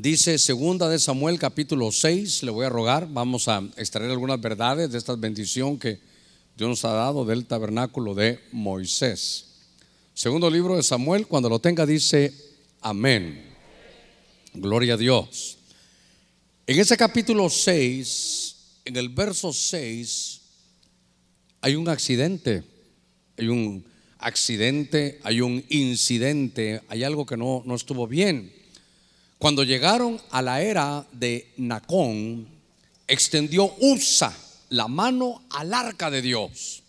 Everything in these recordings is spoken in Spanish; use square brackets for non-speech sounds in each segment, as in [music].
Dice segunda de Samuel capítulo 6, le voy a rogar, vamos a extraer algunas verdades de esta bendición que Dios nos ha dado del tabernáculo de Moisés. Segundo libro de Samuel, cuando lo tenga dice amén. Gloria a Dios. En ese capítulo 6, en el verso 6, hay un accidente, hay un accidente, hay un incidente, hay algo que no, no estuvo bien. Cuando llegaron a la era de Nacón, extendió Usa la mano al arca de Dios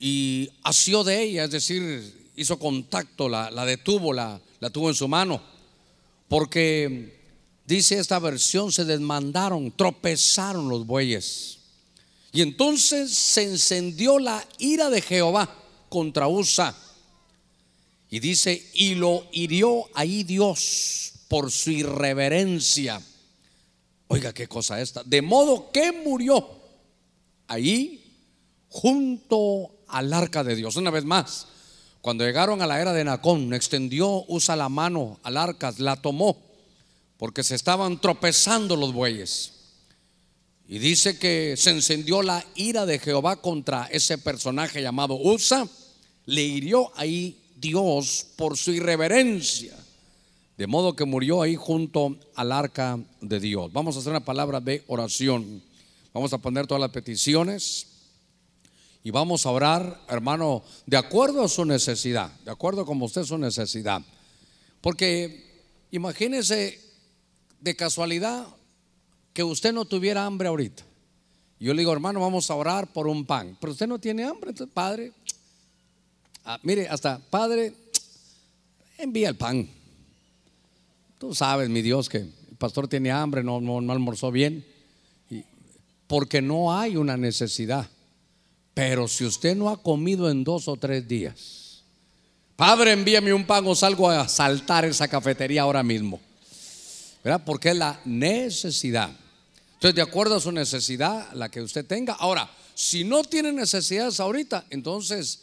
y asió de ella, es decir, hizo contacto, la, detuvo, la, la tuvo en su mano, porque dice esta versión, se desmandaron, tropezaron los bueyes. Y entonces se encendió la ira de Jehová contra Usa. Y dice, y lo hirió ahí Dios por su irreverencia. Oiga, qué cosa esta. De modo que murió ahí junto al arca de Dios. Una vez más, cuando llegaron a la era de Nacón, extendió, usa la mano al arca, la tomó, porque se estaban tropezando los bueyes. Y dice que se encendió la ira de Jehová contra ese personaje llamado Usa le hirió ahí Dios por su irreverencia. De modo que murió ahí junto al arca de Dios. Vamos a hacer una palabra de oración. Vamos a poner todas las peticiones y vamos a orar, hermano, de acuerdo a su necesidad, de acuerdo como usted su necesidad. Porque imagínese de casualidad que usted no tuviera hambre ahorita. Yo le digo, hermano, vamos a orar por un pan. Pero usted no tiene hambre, Padre, Ah, mire, hasta Padre, envía el pan. Tú sabes, mi Dios, que el pastor tiene hambre, no, almorzó bien, porque no hay una necesidad. Pero si usted no ha comido en dos o tres días, Padre, envíame un pan o salgo a saltar esa cafetería ahora mismo. ¿Verdad? Porque es la necesidad. Entonces, de acuerdo a su necesidad, la que usted tenga. Ahora, si no tiene necesidades ahorita, entonces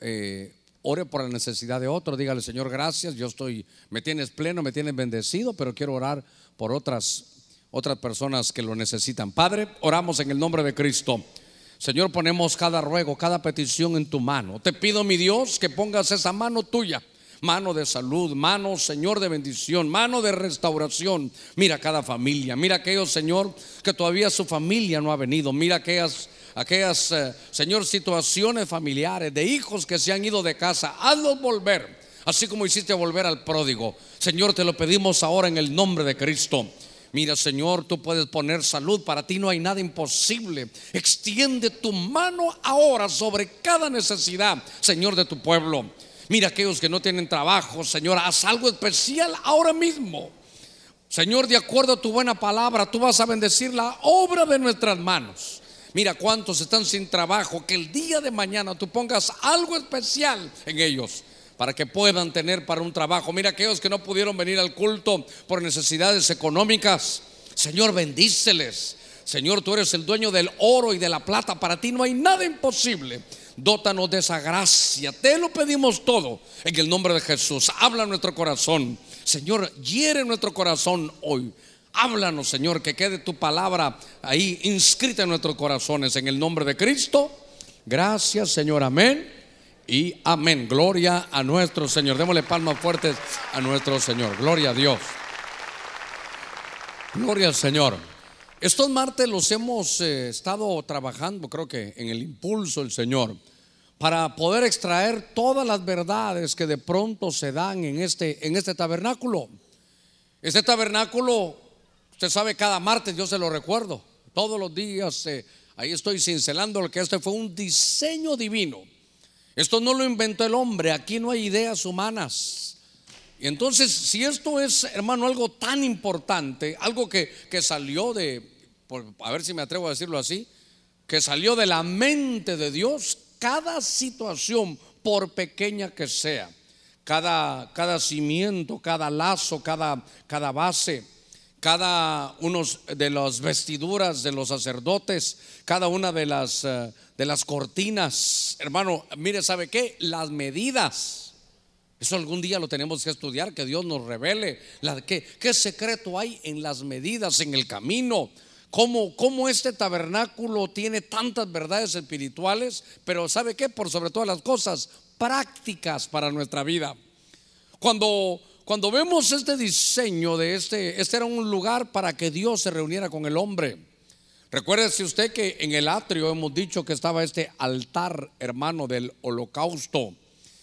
eh, ore por la necesidad de otro, dígale Señor, gracias, yo estoy, me tienes pleno, me tienes bendecido, pero quiero orar por otras, otras personas que lo necesitan. Padre, oramos en el nombre de Cristo. Señor, ponemos cada ruego, cada petición en tu mano. Te pido, mi Dios, que pongas esa mano tuya mano de salud, mano, Señor, de bendición, mano de restauración. Mira cada familia, mira aquellos, Señor, que todavía su familia no ha venido. Mira aquellas aquellas, eh, Señor, situaciones familiares de hijos que se han ido de casa, hazlos volver, así como hiciste volver al pródigo. Señor, te lo pedimos ahora en el nombre de Cristo. Mira, Señor, tú puedes poner salud, para ti no hay nada imposible. Extiende tu mano ahora sobre cada necesidad, Señor, de tu pueblo. Mira aquellos que no tienen trabajo, Señor, haz algo especial ahora mismo. Señor, de acuerdo a tu buena palabra, tú vas a bendecir la obra de nuestras manos. Mira cuántos están sin trabajo, que el día de mañana tú pongas algo especial en ellos para que puedan tener para un trabajo. Mira aquellos que no pudieron venir al culto por necesidades económicas. Señor, bendíceles. Señor, tú eres el dueño del oro y de la plata. Para ti no hay nada imposible. Dótanos de esa gracia. Te lo pedimos todo en el nombre de Jesús. Habla nuestro corazón. Señor, hiere nuestro corazón hoy. Háblanos, Señor, que quede tu palabra ahí inscrita en nuestros corazones. En el nombre de Cristo. Gracias, Señor. Amén. Y amén. Gloria a nuestro Señor. Démosle palmas fuertes a nuestro Señor. Gloria a Dios. Gloria al Señor. Estos martes los hemos eh, estado trabajando, creo que en el impulso del Señor, para poder extraer todas las verdades que de pronto se dan en este, en este tabernáculo. Este tabernáculo Usted sabe, cada martes yo se lo recuerdo. Todos los días eh, ahí estoy cincelando lo que este fue un diseño divino. Esto no lo inventó el hombre, aquí no hay ideas humanas. Y entonces, si esto es, hermano, algo tan importante, algo que, que salió de, a ver si me atrevo a decirlo así, que salió de la mente de Dios, cada situación, por pequeña que sea, cada, cada cimiento, cada lazo, cada, cada base, cada uno de las vestiduras de los sacerdotes, cada una de las, eh, de las cortinas. Hermano, mire, ¿sabe qué? Las medidas. Eso algún día lo tenemos que estudiar, que Dios nos revele qué, qué secreto hay en las medidas, en el camino. Cómo, cómo este tabernáculo tiene tantas verdades espirituales, pero ¿sabe qué? Por sobre todas las cosas, prácticas para nuestra vida. Cuando, cuando vemos este diseño de este, este era un lugar para que Dios se reuniera con el hombre. Recuérdese usted que en el atrio hemos dicho que estaba este altar hermano del holocausto.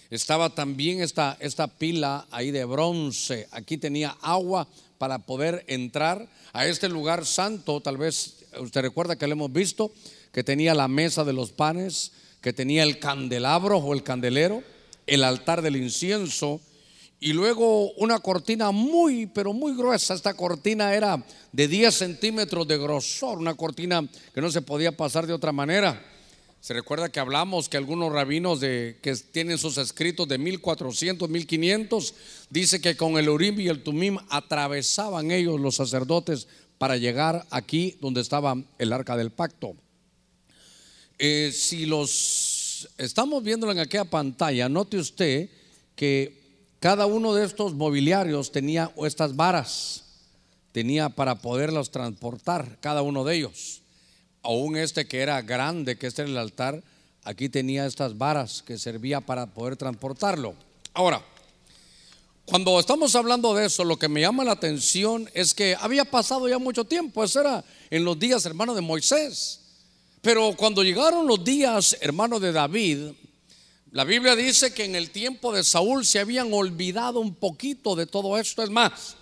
Estaba también esta, esta pila ahí de bronce. Aquí tenía agua para poder entrar a este lugar santo. Tal vez usted recuerda que lo hemos visto, que tenía la mesa de los panes, que tenía el candelabro o el candelero, el altar del incienso y luego una cortina muy, pero muy gruesa. Esta cortina era de 10 centímetros de grosor, una cortina que no se podía pasar de otra manera. Se recuerda que hablamos que algunos rabinos de, que tienen sus escritos de 1400, 1500, dice que con el Urim y el Tumim atravesaban ellos los sacerdotes para llegar aquí donde estaba el arca del pacto. Eh, si los estamos viendo en aquella pantalla, note usted que cada uno de estos mobiliarios tenía estas varas, tenía para poderlos transportar, cada uno de ellos aún este que era grande, que este era el altar, aquí tenía estas varas que servía para poder transportarlo. Ahora, cuando estamos hablando de eso, lo que me llama la atención es que había pasado ya mucho tiempo, eso era en los días, hermano, de Moisés. Pero cuando llegaron los días, hermano, de David, la Biblia dice que en el tiempo de Saúl se habían olvidado un poquito de todo esto. Es más,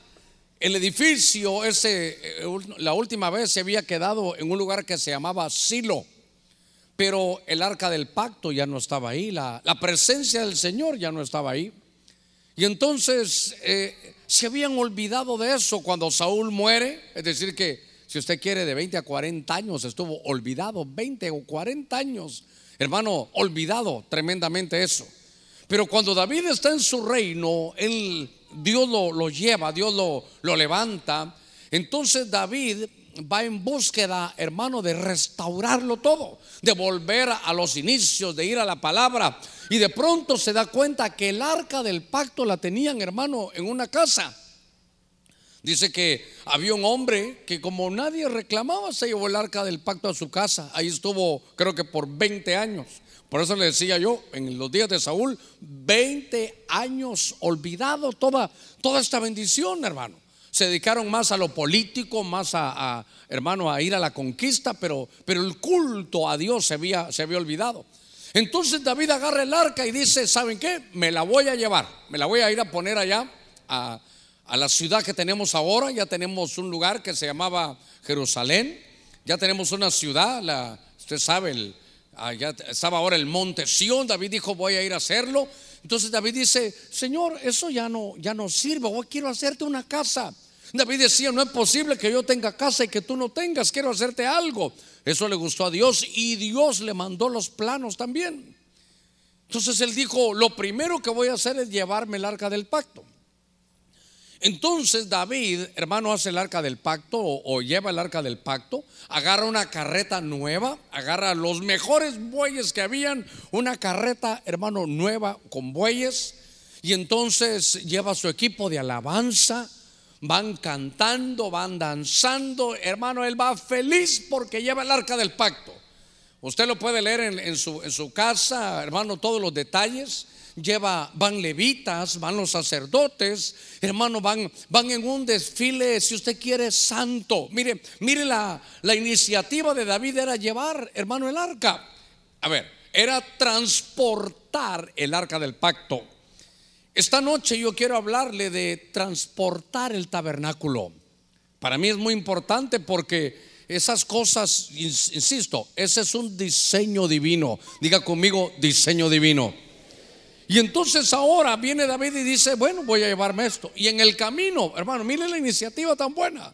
el edificio eh, la última vez se había quedado en un lugar que se llamaba Silo, pero el arca del pacto ya no estaba ahí, la, presencia del Señor ya no estaba ahí. Y entonces eh, se habían olvidado de eso cuando Saúl muere, es decir, que si usted quiere de 20 a 40 años estuvo olvidado, 20 o 40 años, hermano, olvidado tremendamente eso. Pero cuando David está en su reino, él Dios lo, lleva, Dios lo, lo levanta. Entonces David va en búsqueda, hermano, de restaurarlo todo, de volver a los inicios, de ir a la palabra. Y de pronto se da cuenta que el arca del pacto la tenían, hermano, en una casa. Dice que había un hombre que como nadie reclamaba, se llevó el arca del pacto a su casa. Ahí estuvo, creo que por 20 años. Por eso le decía yo, en los días de Saúl, 20 años olvidado toda, toda esta bendición, hermano. Se dedicaron más a lo político, más a, hermano, a ir a la conquista, pero, pero el culto a Dios se había, se había olvidado. Entonces David agarra el arca y dice, ¿saben qué? Me la voy a llevar, me la voy a ir a poner allá a, a la ciudad que tenemos ahora. Ya tenemos un lugar que se llamaba Jerusalén, ya tenemos una ciudad, la, usted sabe, el, allá estaba ahora el monte Sión, David dijo, voy a ir a hacerlo. Entonces David dice, Señor, eso ya no, ya no sirve, hoy quiero hacerte una casa. David decía, no es posible que yo tenga casa y que tú no tengas, quiero hacerte algo. Eso le gustó a Dios y Dios le mandó los planos también. Entonces él dijo, lo primero que voy a hacer es llevarme el arca del pacto. Entonces David, hermano, hace el arca del pacto o, lleva el arca del pacto, agarra una carreta nueva, agarra los mejores bueyes que habían, una carreta, hermano, nueva con bueyes, y entonces lleva su equipo de alabanza, van cantando, van danzando, hermano, él va feliz porque lleva el arca del pacto. Usted lo puede leer en, su, en su casa, hermano, todos los detalles lleva, van levitas, van los sacerdotes, hermano, van, van en un desfile, si usted quiere, santo. Mire, mire la, la iniciativa de David era llevar, hermano, el arca. A ver, era transportar el arca del pacto. Esta noche yo quiero hablarle de transportar el tabernáculo. Para mí es muy importante porque esas cosas, insisto, ese es un diseño divino. Diga conmigo, diseño divino. Y entonces ahora viene David y dice, bueno, voy a llevarme esto. Y en el camino, hermano, mire la iniciativa tan buena.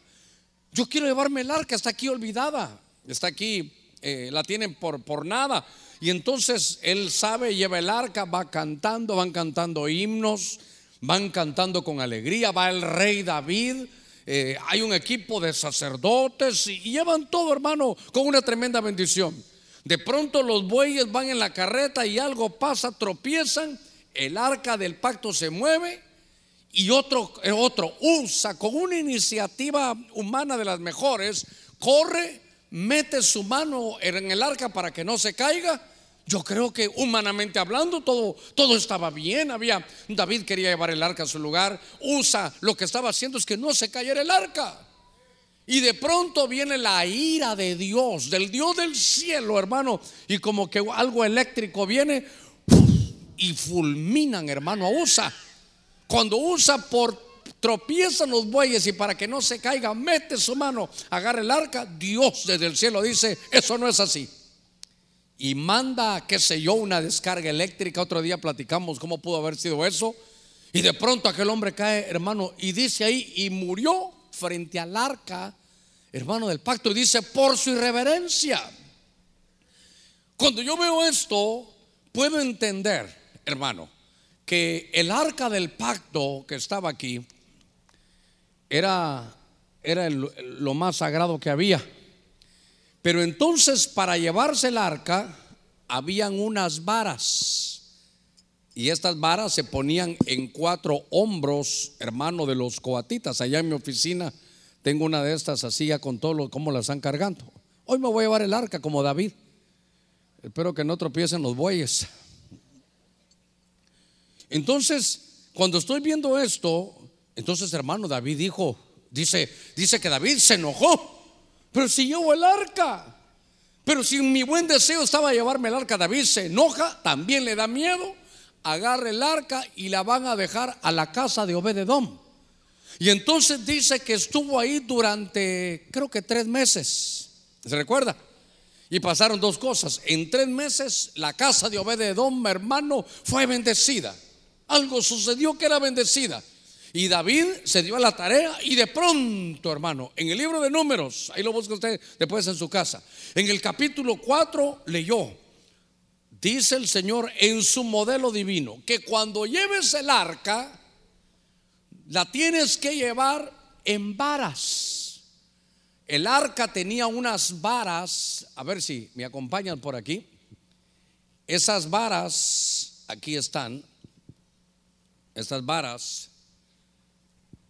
Yo quiero llevarme el arca, está aquí olvidada, está aquí, eh, la tienen por, por nada. Y entonces él sabe, lleva el arca, va cantando, van cantando himnos, van cantando con alegría, va el rey David. Eh, hay un equipo de sacerdotes y llevan todo, hermano, con una tremenda bendición. De pronto los bueyes van en la carreta y algo pasa, tropiezan el arca del pacto se mueve y otro, eh, otro usa con una iniciativa humana de las mejores, corre, mete su mano en el arca para que no se caiga. Yo creo que humanamente hablando todo, todo estaba bien. Había David quería llevar el arca a su lugar. Usa lo que estaba haciendo es que no se cayera el arca. Y de pronto viene la ira de Dios, del Dios del cielo, hermano. Y como que algo eléctrico viene y fulminan, hermano, Usa. Cuando usa por tropiezan los bueyes y para que no se caiga, mete su mano, agarra el arca, Dios desde el cielo dice, eso no es así. Y manda, qué sé yo, una descarga eléctrica. Otro día platicamos cómo pudo haber sido eso. Y de pronto aquel hombre cae, hermano, y dice ahí, y murió frente al arca, hermano del pacto, y dice, por su irreverencia. Cuando yo veo esto, puedo entender, hermano, que el arca del pacto que estaba aquí era, era lo más sagrado que había. Pero entonces para llevarse el arca habían unas varas. Y estas varas se ponían en cuatro hombros, hermano de los coatitas. Allá en mi oficina tengo una de estas así ya con todo lo cómo las están cargando. Hoy me voy a llevar el arca como David. Espero que no tropiecen los bueyes. Entonces, cuando estoy viendo esto, entonces hermano David dijo, dice, dice que David se enojó, pero si llevo el arca, pero si mi buen deseo estaba llevarme el arca, David se enoja, también le da miedo, agarra el arca y la van a dejar a la casa de Obededom. Y entonces dice que estuvo ahí durante, creo que tres meses. ¿Se recuerda? Y pasaron dos cosas. En tres meses la casa de Obededom, hermano, fue bendecida algo sucedió que era bendecida. Y David se dio a la tarea y de pronto, hermano, en el libro de números, ahí lo busca usted después en su casa, en el capítulo 4 leyó, dice el Señor en su modelo divino, que cuando lleves el arca, la tienes que llevar en varas. El arca tenía unas varas, a ver si me acompañan por aquí. Esas varas, aquí están, estas varas,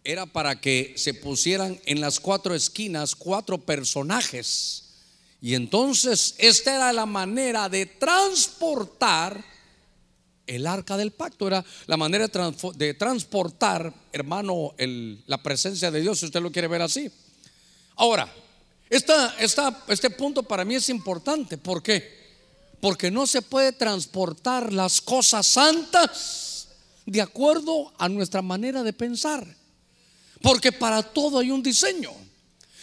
era para que se pusieran en las cuatro esquinas cuatro personajes. Y entonces esta era la manera de transportar el arca del pacto, era la manera de transportar, hermano, la presencia de Dios, si usted lo quiere ver así. Ahora, esta, esta, este punto para mí es importante. ¿Por qué? Porque no se puede transportar las cosas santas de acuerdo a nuestra manera de pensar. Porque para todo hay un diseño.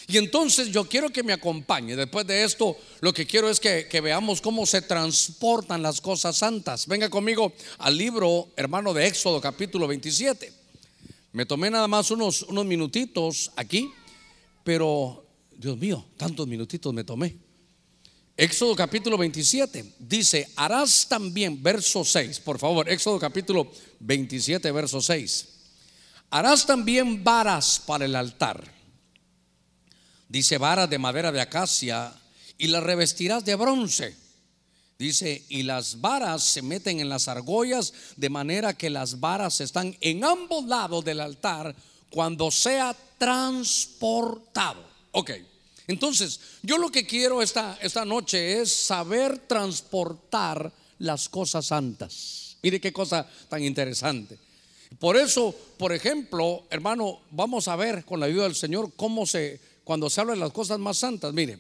Y entonces yo quiero que me acompañe. Después de esto, lo que quiero es que, veamos cómo se transportan las cosas santas. Venga conmigo al libro, hermano, de Éxodo capítulo 27. Me tomé nada más unos, unos minutitos aquí, pero Dios mío, tantos minutitos me tomé. Éxodo capítulo 27 dice, harás también, verso 6, por favor, Éxodo capítulo 27, verso 6. Harás también varas para el altar. Dice varas de madera de acacia y las revestirás de bronce. Dice, y las varas se meten en las argollas de manera que las varas están en ambos lados del altar cuando sea transportado. Ok. Entonces, yo lo que quiero esta, esta noche es saber transportar las cosas santas. Mire qué cosa tan interesante. Por eso, por ejemplo, hermano, vamos a ver con la ayuda del Señor cómo se, cuando se habla de las cosas más santas, mire,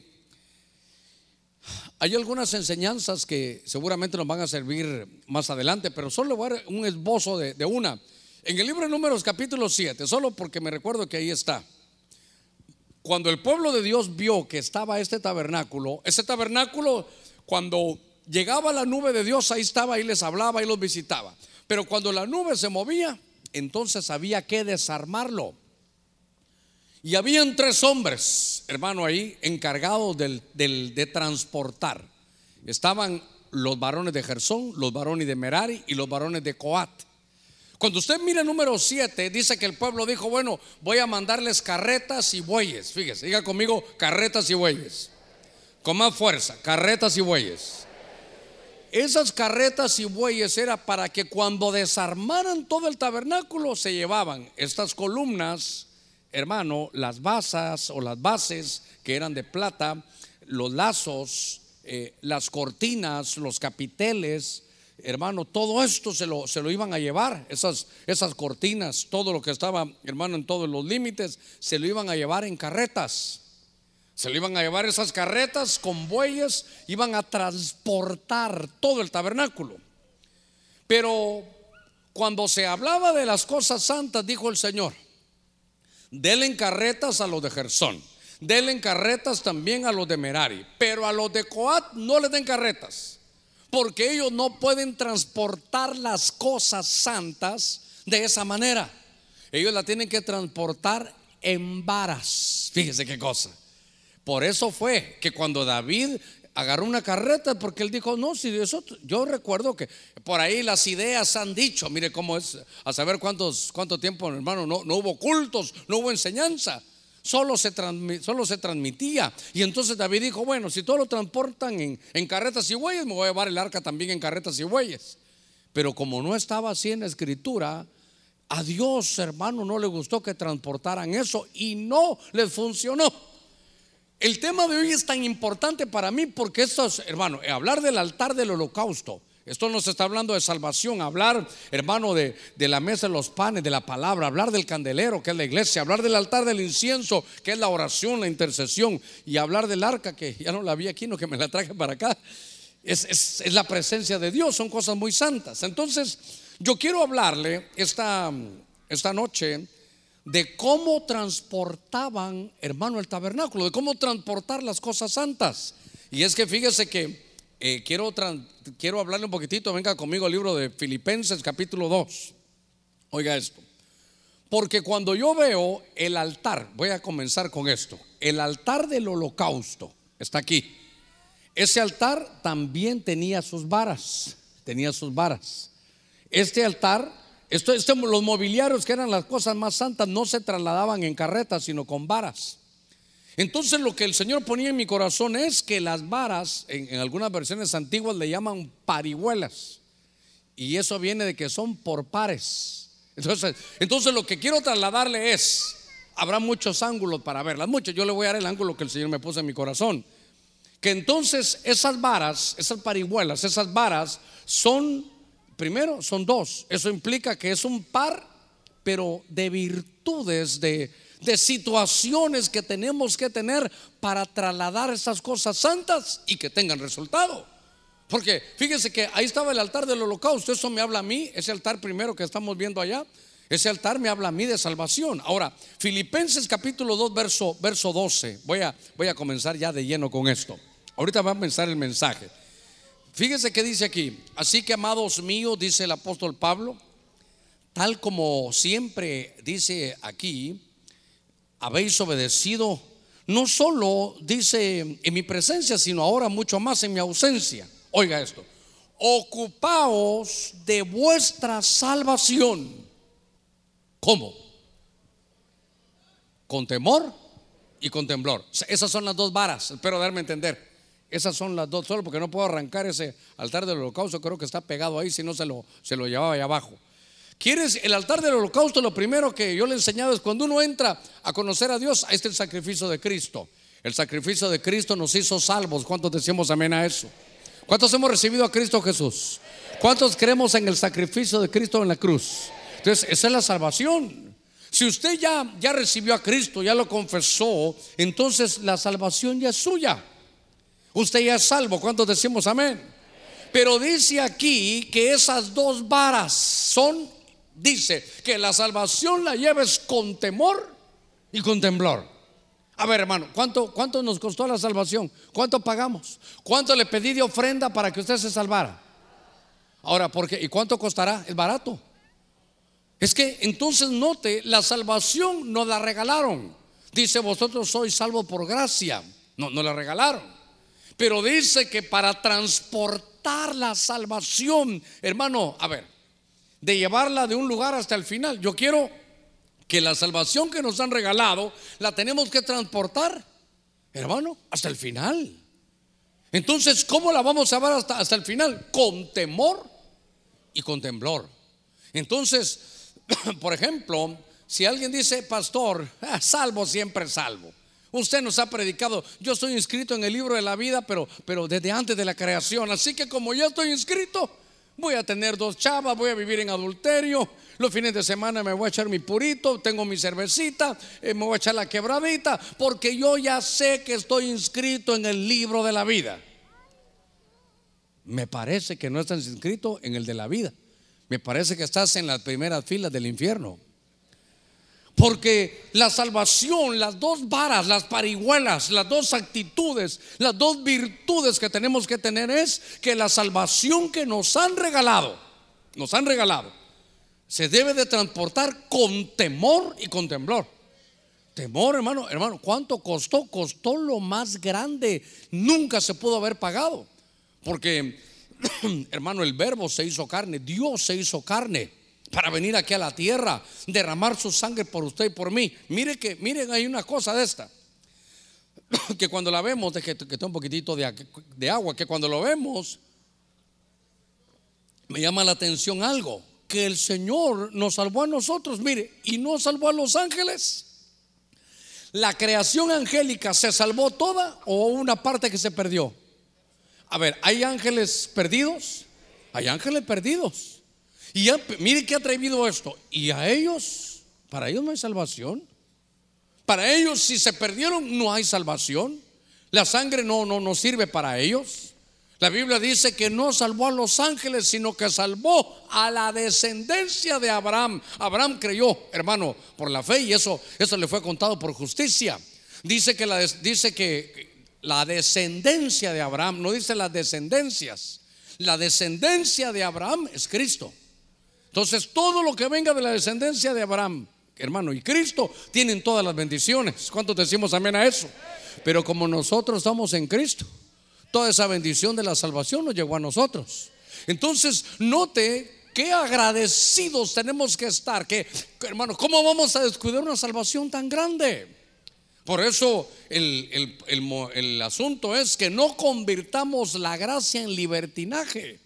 hay algunas enseñanzas que seguramente nos van a servir más adelante, pero solo voy a dar un esbozo de, de una. En el libro de Números capítulo 7, solo porque me recuerdo que ahí está. Cuando el pueblo de Dios vio que estaba este tabernáculo, ese tabernáculo, cuando llegaba la nube de Dios, ahí estaba, y les hablaba, y los visitaba. Pero cuando la nube se movía, entonces había que desarmarlo. Y habían tres hombres, hermano, ahí encargados de transportar. Estaban los varones de Gersón, los varones de Merari y los varones de Coat. Cuando usted mira el número 7, dice que el pueblo dijo, bueno, voy a mandarles carretas y bueyes. Fíjese, diga conmigo, carretas y bueyes. Con más fuerza, carretas y bueyes. esas carretas y bueyes era para que cuando desarmaran todo el tabernáculo se llevaban estas columnas, hermano, las basas o las bases que eran de plata, los lazos, eh, las cortinas, los capiteles, hermano, todo esto se lo, se lo iban a llevar, esas, esas cortinas, todo lo que estaba, hermano, en todos los límites, se lo iban a llevar en carretas. Se lo iban a llevar esas carretas con bueyes, iban a transportar todo el tabernáculo. Pero cuando se hablaba de las cosas santas, dijo el Señor, denle carretas a los de Gersón, denle carretas también a los de Merari, pero a los de Coat no les den carretas, porque ellos no pueden transportar las cosas santas de esa manera. Ellos la tienen que transportar en varas. Fíjese qué cosa. Por eso fue que cuando David agarró una carreta, porque él dijo, no, si eso, yo recuerdo que por ahí las ideas han dicho, mire cómo es, a saber cuántos, cuánto tiempo, hermano, no, no hubo cultos, no hubo enseñanza. Solo se, solo se transmitía. Y entonces David dijo, bueno, si todo lo transportan en, en carretas y bueyes, me voy a llevar el arca también en carretas y bueyes. Pero como no estaba así en la escritura, a Dios, hermano, no le gustó que transportaran eso y no les funcionó. El tema de hoy es tan importante para mí porque esto es, hermano, hablar del altar del holocausto. Esto nos está hablando de salvación, hablar, hermano, de, la mesa de los panes, de la palabra, hablar del candelero, que es la iglesia, hablar del altar del incienso, que es la oración, la intercesión, y hablar del arca, que ya no la vi aquí, no que me la traje para acá. Es, es la presencia de Dios, son cosas muy santas. Entonces, yo quiero hablarle esta, esta noche de cómo transportaban, hermano, el tabernáculo, de cómo transportar las cosas santas. Y es que fíjese que eh, quiero, quiero hablarle un poquitito, venga conmigo al libro de Filipenses capítulo 2. Oiga esto. Porque cuando yo veo el altar, voy a comenzar con esto, el altar del holocausto está aquí. Ese altar también tenía sus varas, tenía sus varas. Este altar esto, los mobiliarios que eran las cosas más santas no se trasladaban en carretas, sino con varas. Entonces lo que el Señor ponía en mi corazón es que las varas, en, algunas versiones antiguas le llaman parihuelas. Y eso viene de que son por pares. Entonces, entonces lo que quiero trasladarle es, habrá muchos ángulos para verlas, muchos. Yo le voy a dar el ángulo que el Señor me puso en mi corazón. Que entonces esas varas, esas parihuelas, esas varas son Primero, son dos. Eso implica que es un par, pero de virtudes, de, situaciones que tenemos que tener para trasladar esas cosas santas y que tengan resultado. Porque fíjese que ahí estaba el altar del holocausto, eso me habla a mí, ese altar primero que estamos viendo allá, ese altar me habla a mí de salvación. Ahora, Filipenses capítulo 2, verso, verso 12, voy a, voy a comenzar ya de lleno con esto. Ahorita va a pensar el mensaje. Fíjese que dice aquí, así que amados míos, dice el apóstol Pablo, tal como siempre dice aquí, habéis obedecido, no solo dice en mi presencia, sino ahora mucho más en mi ausencia. Oiga esto, ocupaos de vuestra salvación. ¿Cómo? Con temor y con temblor. Esas son las dos varas, espero darme a entender. Esas son las dos, solo porque no puedo arrancar ese altar del holocausto, creo que está pegado ahí, si no se lo, se lo llevaba ahí abajo. ¿Quieres el altar del holocausto? Lo primero que yo le he enseñado es cuando uno entra a conocer a Dios, ahí está el sacrificio de Cristo. El sacrificio de Cristo nos hizo salvos. ¿Cuántos decimos amén a eso? ¿Cuántos hemos recibido a Cristo Jesús? ¿Cuántos creemos en el sacrificio de Cristo en la cruz? Entonces, esa es la salvación. Si usted ya, ya recibió a Cristo, ya lo confesó, entonces la salvación ya es suya. Usted ya es salvo. ¿Cuántos decimos amén? Pero dice aquí que esas dos varas son, dice, que la salvación la lleves con temor y con temblor. A ver, hermano, ¿cuánto, ¿cuánto nos costó la salvación? ¿Cuánto pagamos? ¿Cuánto le pedí de ofrenda para que usted se salvara? Ahora, ¿por qué? ¿Y cuánto costará? Es barato. Es que entonces note, la salvación nos la regalaron. Dice, vosotros sois salvos por gracia. No, no la regalaron. Pero dice que para transportar la salvación, hermano, a ver, de llevarla de un lugar hasta el final, yo quiero que la salvación que nos han regalado la tenemos que transportar, hermano, hasta el final. Entonces, ¿cómo la vamos a ver hasta, hasta el final? Con temor y con temblor. Entonces, [clears throat] por ejemplo, si alguien dice, pastor, ah, salvo siempre salvo. Usted nos ha predicado, yo estoy inscrito en el libro de la vida, pero, pero desde antes de la creación. Así que como ya estoy inscrito, voy a tener dos chavas, voy a vivir en adulterio. Los fines de semana me voy a echar mi purito, tengo mi cervecita, eh, me voy a echar la quebradita, porque yo ya sé que estoy inscrito en el libro de la vida. Me parece que no estás inscrito en el de la vida. Me parece que estás en las primeras filas del infierno. Porque la salvación, las dos varas, las parihuelas, las dos actitudes, las dos virtudes que tenemos que tener es que la salvación que nos han regalado, nos han regalado, se debe de transportar con temor y con temblor. Temor, hermano, hermano, ¿cuánto costó? Costó lo más grande. Nunca se pudo haber pagado. Porque, [clears throat] hermano, el verbo se hizo carne, Dios se hizo carne para venir aquí a la tierra, derramar su sangre por usted y por mí. Mire que, miren, hay una cosa de esta, [coughs] que cuando la vemos, que, que está un poquitito de, de agua, que cuando lo vemos, me llama la atención algo, que el Señor nos salvó a nosotros, mire, y no salvó a los ángeles. ¿La creación angélica se salvó toda o una parte que se perdió? A ver, ¿hay ángeles perdidos? Hay ángeles perdidos. Y ya, mire qué atrevido esto. Y a ellos, para ellos no hay salvación. Para ellos, si se perdieron, no hay salvación. La sangre no, no, no sirve para ellos. La Biblia dice que no salvó a los ángeles, sino que salvó a la descendencia de Abraham. Abraham creyó, hermano, por la fe y eso, eso le fue contado por justicia. Dice que, la, dice que la descendencia de Abraham, no dice las descendencias, la descendencia de Abraham es Cristo. Entonces, todo lo que venga de la descendencia de Abraham, hermano, y Cristo, tienen todas las bendiciones. ¿Cuántos decimos amén a eso? Pero como nosotros estamos en Cristo, toda esa bendición de la salvación nos llegó a nosotros. Entonces, note qué agradecidos tenemos que estar. Que, hermano, ¿cómo vamos a descuidar una salvación tan grande? Por eso el, el asunto es que no convirtamos la gracia en libertinaje.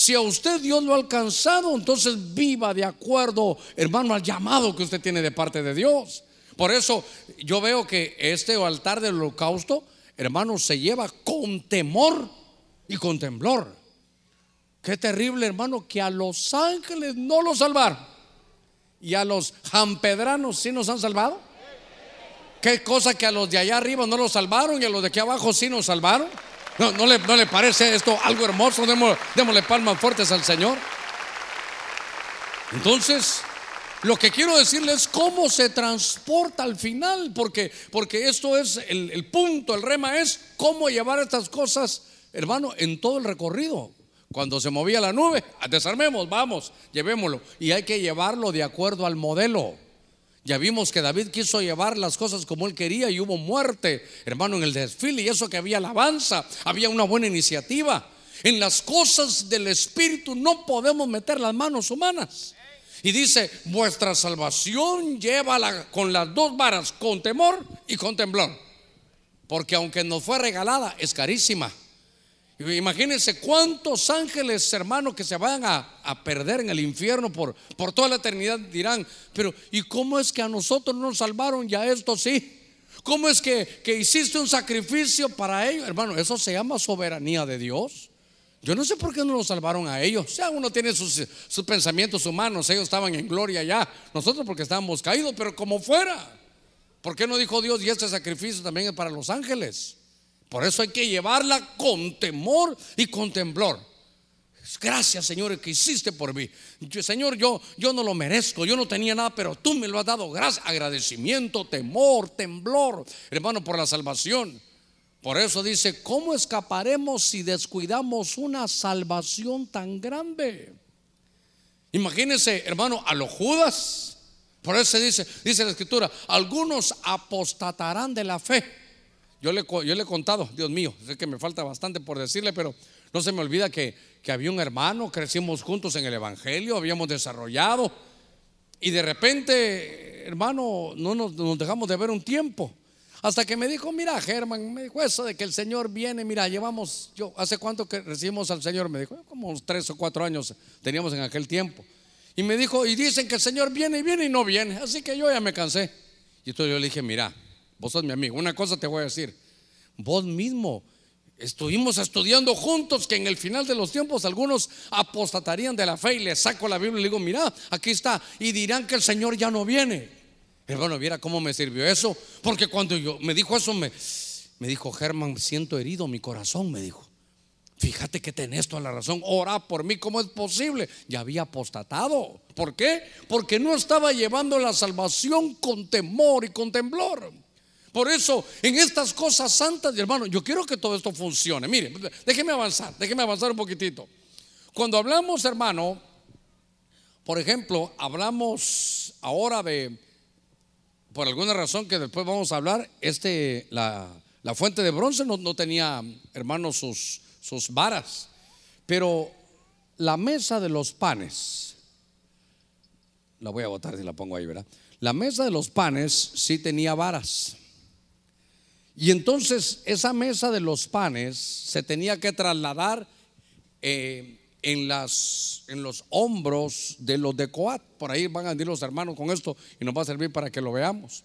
Si a usted Dios lo ha alcanzado, entonces viva de acuerdo, hermano, al llamado que usted tiene de parte de Dios. Por eso yo veo que este altar del holocausto, hermano, se lleva con temor y con temblor. Qué terrible, hermano, que a los ángeles no los salvaron. Y a los jampedranos sí nos han salvado. Qué cosa que a los de allá arriba no los salvaron y a los de aquí abajo sí nos salvaron. ¿No, le, ¿No, le, parece esto algo hermoso? Démosle, palmas fuertes al Señor. Entonces, lo que quiero decirles es cómo se transporta al final, porque, porque esto es el, el, punto, el rema es cómo llevar estas cosas, hermano, en todo el recorrido. Cuando se movía la nube, [laughs] desarmemos, vamos, llevémoslo. Y hay que llevarlo de acuerdo al modelo. Ya vimos que David quiso llevar las cosas como él quería y hubo muerte, hermano, en el desfile y eso que había alabanza, había una buena iniciativa. En las cosas del Espíritu no podemos meter las manos humanas. Y dice, vuestra salvación llévala con las dos varas, con temor y con temblor. Porque aunque nos fue regalada, es carísima. Imagínense cuántos ángeles, hermanos, que se vayan a, perder en el infierno por, por toda la eternidad dirán, pero ¿y cómo es que a nosotros no nos salvaron y a esto sí? ¿Cómo es que, hiciste un sacrificio para ellos? Hermano, eso se llama soberanía de Dios. Yo no sé por qué no nos salvaron a ellos. O sea, uno tiene sus, sus pensamientos humanos, ellos estaban en gloria ya, nosotros porque estábamos caídos, pero como fuera. ¿Por qué no dijo Dios y este sacrificio también es para los ángeles? Por eso hay que llevarla con temor y con temblor. Gracias, Señor, que hiciste por mí. Señor, yo, yo no lo merezco, yo no tenía nada, pero tú me lo has dado. Gracias, agradecimiento, temor, temblor, hermano, por la salvación. Por eso dice, ¿cómo escaparemos si descuidamos una salvación tan grande? Imagínense, hermano, a los Judas. Por eso dice, dice la escritura, algunos apostatarán de la fe. Yo le, he contado, Dios mío, sé que me falta bastante por decirle, pero no se me olvida que, que había un hermano, crecimos juntos en el Evangelio, habíamos desarrollado, y de repente, hermano, no nos, nos dejamos de ver un tiempo. Hasta que me dijo, mira, Germán, me dijo eso de que el Señor viene, mira, llevamos, yo, ¿hace cuánto que recibimos al Señor? Me dijo, como unos tres o cuatro años teníamos en aquel tiempo. Y me dijo, y dicen que el Señor viene y viene y no viene, así que yo ya me cansé. Y entonces yo le dije, mira, vos sos mi amigo, una cosa te voy a decir, vos mismo estuvimos estudiando juntos que en el final de los tiempos algunos apostatarían de la fe y le saco la Biblia y le digo, mira, aquí está, y dirán que el Señor ya no viene. Hermano, viera cómo me sirvió eso. Porque cuando yo me dijo eso, me, me dijo, Germán, siento herido mi corazón, me dijo. Fíjate que tenés toda la razón. Ora por mí, ¿cómo es posible? Ya había apostatado. ¿Por qué? Porque no estaba llevando la salvación con temor y con temblor. Por eso, en estas cosas santas, hermano, yo quiero que todo esto funcione. Mire, déjeme avanzar, déjeme avanzar un poquitito. Cuando hablamos, hermano, por ejemplo, hablamos ahora de por alguna razón que después vamos a hablar, este, la, fuente de bronce no, tenía, hermanos, sus, sus varas. Pero la mesa de los panes, la voy a botar si la pongo ahí, ¿verdad? La mesa de los panes sí tenía varas. Y entonces esa mesa de los panes se tenía que trasladar eh, en, las, en los hombros de los de Coat. Por ahí van a ir los hermanos con esto y nos va a servir para que lo veamos.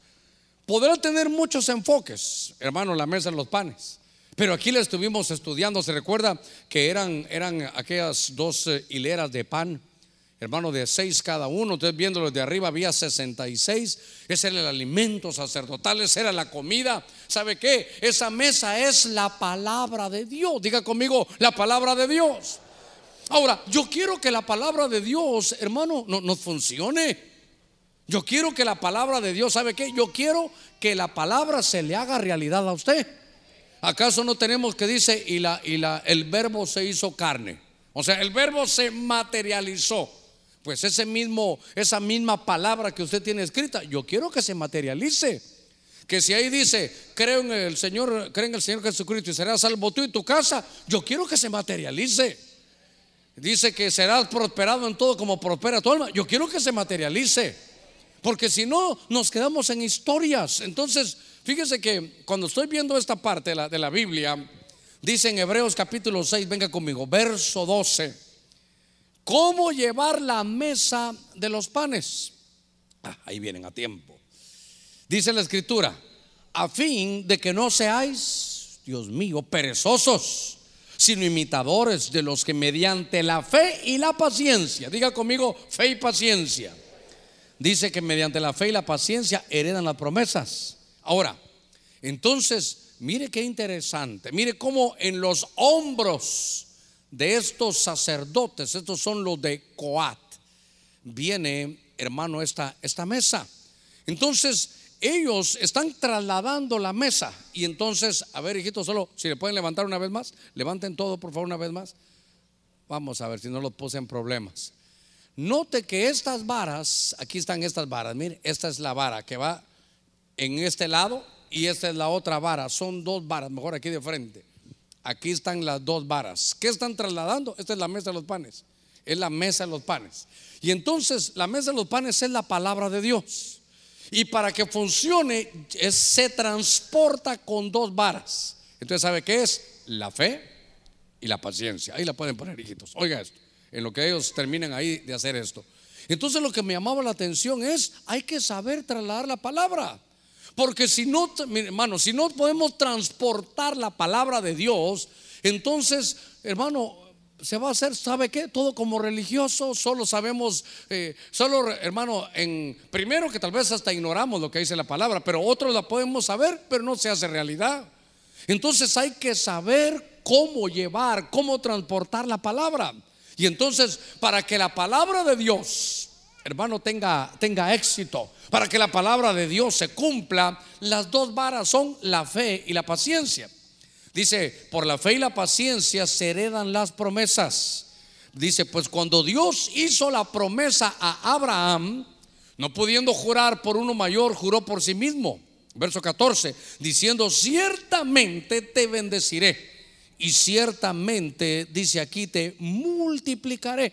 Podrá tener muchos enfoques, hermano, la mesa de los panes. Pero aquí le estuvimos estudiando. Se recuerda que eran, eran aquellas dos eh, hileras de pan, hermano, de seis cada uno. Entonces, viéndolo de arriba, había 66. Ese era el alimento sacerdotal, esa era la comida. ¿Sabe qué? Esa mesa es la palabra de Dios. Diga conmigo, la palabra de Dios. Ahora, yo quiero que la palabra de Dios, hermano, no, nos funcione. Yo quiero que la palabra de Dios, ¿sabe qué? Yo quiero que la palabra se le haga realidad a usted. ¿Acaso no tenemos que dice y la y la el verbo se hizo carne? O sea, el verbo se materializó. Pues ese mismo esa misma palabra que usted tiene escrita, yo quiero que se materialice. Que si ahí dice, creo en el Señor, creo en el Señor Jesucristo y serás salvo tú y tu casa, yo quiero que se materialice. Dice que serás prosperado en todo como prospera tu alma. Yo quiero que se materialice. Porque si no, nos quedamos en historias. Entonces, fíjese que cuando estoy viendo esta parte de la, de la Biblia, dice en Hebreos capítulo 6, venga conmigo, verso 12, ¿cómo llevar la mesa de los panes? Ah, ahí vienen a tiempo. Dice la escritura, a fin de que no seáis, Dios mío, perezosos sino imitadores de los que mediante la fe y la paciencia, diga conmigo fe y paciencia, dice que mediante la fe y la paciencia heredan las promesas. Ahora, entonces, mire qué interesante, mire cómo en los hombros de estos sacerdotes, estos son los de Coat, viene, hermano, esta, esta mesa. Entonces, ellos están trasladando la mesa. Y entonces, a ver, hijitos, solo si le pueden levantar una vez más, levanten todo, por favor, una vez más. Vamos a ver si no los puse en problemas. Note que estas varas, aquí están estas varas, mire, esta es la vara que va en este lado y esta es la otra vara. Son dos varas, mejor aquí de frente. Aquí están las dos varas. ¿Qué están trasladando? Esta es la mesa de los panes. Es la mesa de los panes. Y entonces la mesa de los panes es la palabra de Dios. Y para que funcione, se transporta con dos varas. Entonces, ¿sabe qué es? La fe y la paciencia. Ahí la pueden poner, hijitos. Oiga esto, en lo que ellos terminen ahí de hacer esto. Entonces, lo que me llamaba la atención es: hay que saber trasladar la palabra. Porque si no, hermano, si no podemos transportar la palabra de Dios, entonces, hermano, se va a hacer, ¿sabe qué? Todo como religioso, solo sabemos, eh, solo hermano, en primero que tal vez hasta ignoramos lo que dice la palabra, pero otros la podemos saber, pero no se hace realidad. Entonces hay que saber cómo llevar, cómo transportar la palabra. Y entonces, para que la palabra de Dios, hermano, tenga, tenga éxito, para que la palabra de Dios se cumpla, las dos varas son la fe y la paciencia. Dice, por la fe y la paciencia se heredan las promesas. Dice, pues cuando Dios hizo la promesa a Abraham, no pudiendo jurar por uno mayor, juró por sí mismo. Verso 14, diciendo, ciertamente te bendeciré y ciertamente, dice aquí, te multiplicaré.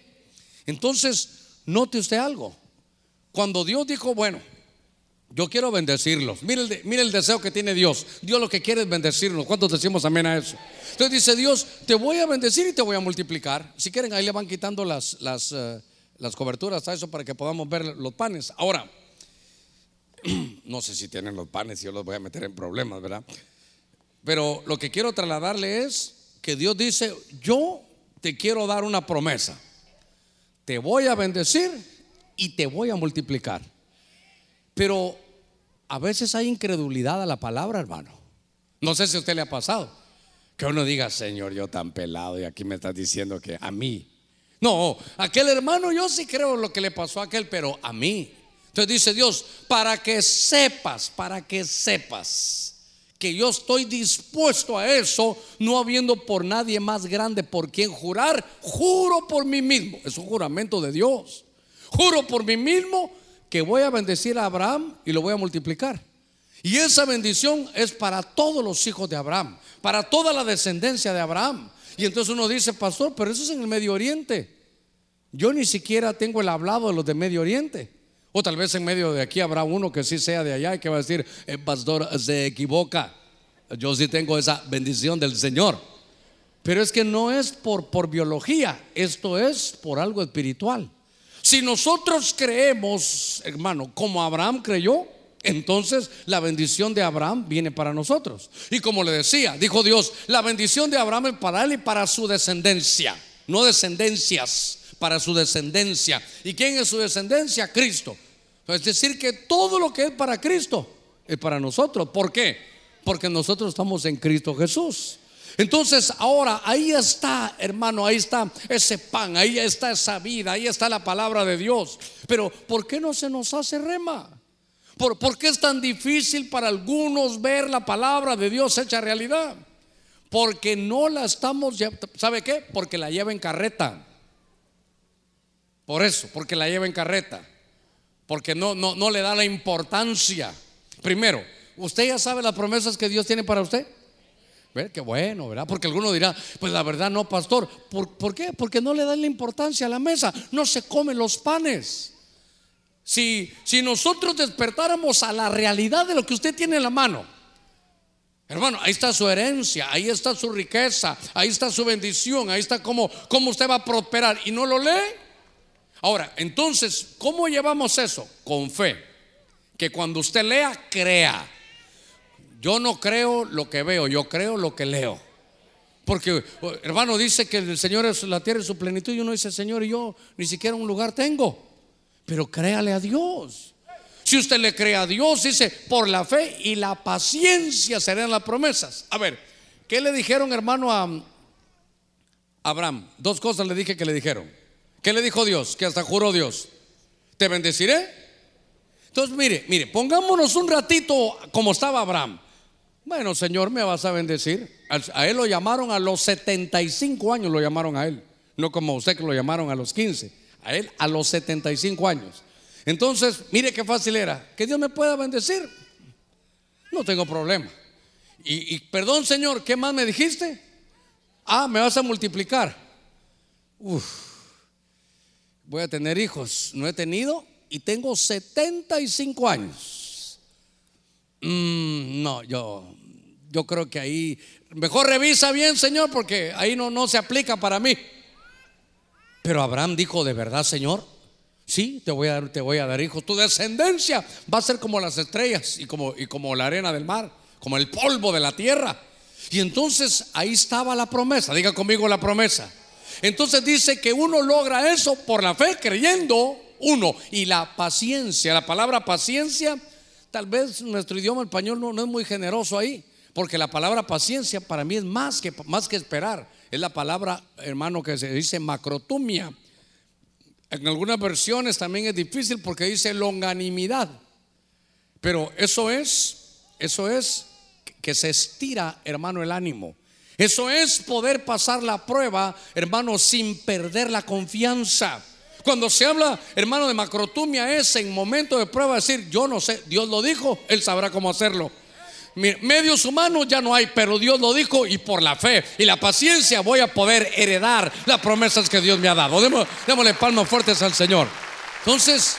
Entonces, note usted algo. Cuando Dios dijo, bueno, Yo quiero bendecirlos. Mire el, deseo que tiene Dios. Dios lo que quiere es bendecirnos. ¿Cuántos decimos amén a eso? Entonces dice Dios, te voy a bendecir y te voy a multiplicar. Si quieren, ahí le van quitando las, las, eh, las coberturas a eso para que podamos ver los panes. Ahora, [clears throat] no sé si tienen los panes, yo los voy a meter en problemas, ¿verdad? Pero lo que quiero trasladarle es que Dios dice, yo te quiero dar una promesa. Te voy a bendecir y te voy a multiplicar. Pero a veces hay incredulidad a la palabra, hermano. No sé si a usted le ha pasado. Que uno diga, Señor, yo tan pelado y aquí me estás diciendo que a mí. No, aquel hermano yo sí creo lo que le pasó a aquel, pero a mí. Entonces dice Dios, para que sepas, para que sepas que yo estoy dispuesto a eso, no habiendo por nadie más grande por quien jurar, juro por mí mismo. Es un juramento de Dios. Juro por mí mismo que voy a bendecir a Abraham y lo voy a multiplicar. Y esa bendición es para todos los hijos de Abraham, para toda la descendencia de Abraham. Y entonces uno dice, pastor, pero eso es en el Medio Oriente. Yo ni siquiera tengo el hablado de los de Medio Oriente. O tal vez en medio de aquí habrá uno que sí sea de allá y que va a decir, el pastor se equivoca. Yo sí tengo esa bendición del Señor. Pero es que no es por, por biología, esto es por algo espiritual. Si nosotros creemos, hermano, como Abraham creyó, entonces la bendición de Abraham viene para nosotros. Y como le decía, dijo Dios, la bendición de Abraham es para él y para su descendencia, no descendencias, para su descendencia. ¿Y quién es su descendencia? Cristo. Es decir, que todo lo que es para Cristo es para nosotros. ¿Por qué? Porque nosotros estamos en Cristo Jesús. Entonces ahora ahí está, hermano, ahí está ese pan, ahí está esa vida, ahí está la palabra de Dios. Pero ¿por qué no se nos hace rema? ¿Por, ¿Por, qué es tan difícil para algunos ver la palabra de Dios hecha realidad? Porque no la estamos, ¿sabe qué? Porque la lleva en carreta. Por eso, porque la lleva en carreta. Porque no, no, no le da la importancia. Primero, ¿usted ya sabe las promesas que Dios tiene para usted? ¿Ver? Qué bueno, ¿verdad? Porque alguno dirá, pues la verdad no, pastor. ¿Por, qué? Porque no le dan la importancia a la mesa. No se comen los panes. Si, si nosotros despertáramos a la realidad de lo que usted tiene en la mano, hermano, ahí está su herencia, ahí está su riqueza, ahí está su bendición, ahí está cómo, cómo usted va a prosperar y no lo lee. Ahora, entonces, ¿cómo llevamos eso? Con fe. Que cuando usted lea, crea. Yo no creo lo que veo, yo creo lo que leo. Porque, hermano, dice que el Señor es la tierra y su plenitud. Y uno dice, Señor, yo ni siquiera un lugar tengo. Pero créale a Dios. Si usted le cree a Dios, dice, por la fe y la paciencia serán las promesas. A ver, ¿qué le dijeron, hermano, a Abraham? Dos cosas le dije que le dijeron. ¿Qué le dijo Dios? Que hasta juró Dios. Te bendeciré. Entonces, mire, mire, pongámonos un ratito como estaba Abraham. Bueno, Señor, me vas a bendecir. A él lo llamaron a los 75 años, lo llamaron a él. No como usted que lo llamaron a los 15. A él a los 75 años. Entonces, mire qué fácil era. Que Dios me pueda bendecir. No tengo problema. Y, perdón, Señor, ¿qué más me dijiste? Ah, me vas a multiplicar. Uf, voy a tener hijos. No he tenido y tengo 75 años. Mm, no, yo, yo creo que ahí, mejor revisa bien, Señor, porque ahí no, no se aplica para mí. Pero Abraham dijo, ¿de verdad, Señor? Sí, te voy a dar, te voy a dar hijos. Tu descendencia va a ser como las estrellas y como, y como la arena del mar, como el polvo de la tierra. Y entonces ahí estaba la promesa. Diga conmigo la promesa. Entonces dice que uno logra eso por la fe, creyendo uno. Y la paciencia, la palabra paciencia Tal vez nuestro idioma español no, es muy generoso ahí, porque la palabra paciencia para mí es más que, más que esperar. Es la palabra, hermano, que se dice macrotumia. En algunas versiones también es difícil porque dice longanimidad. Pero eso es, eso es que se estira, hermano, el ánimo. Eso es poder pasar la prueba, hermano, sin perder la confianza. Cuando se habla, hermano, de macrotumia es en momento de prueba decir, yo no sé, Dios lo dijo, Él sabrá cómo hacerlo. Medios humanos ya no hay, pero Dios lo dijo y por la fe y la paciencia voy a poder heredar las promesas que Dios me ha dado. Démosle, palmas fuertes al Señor. Entonces,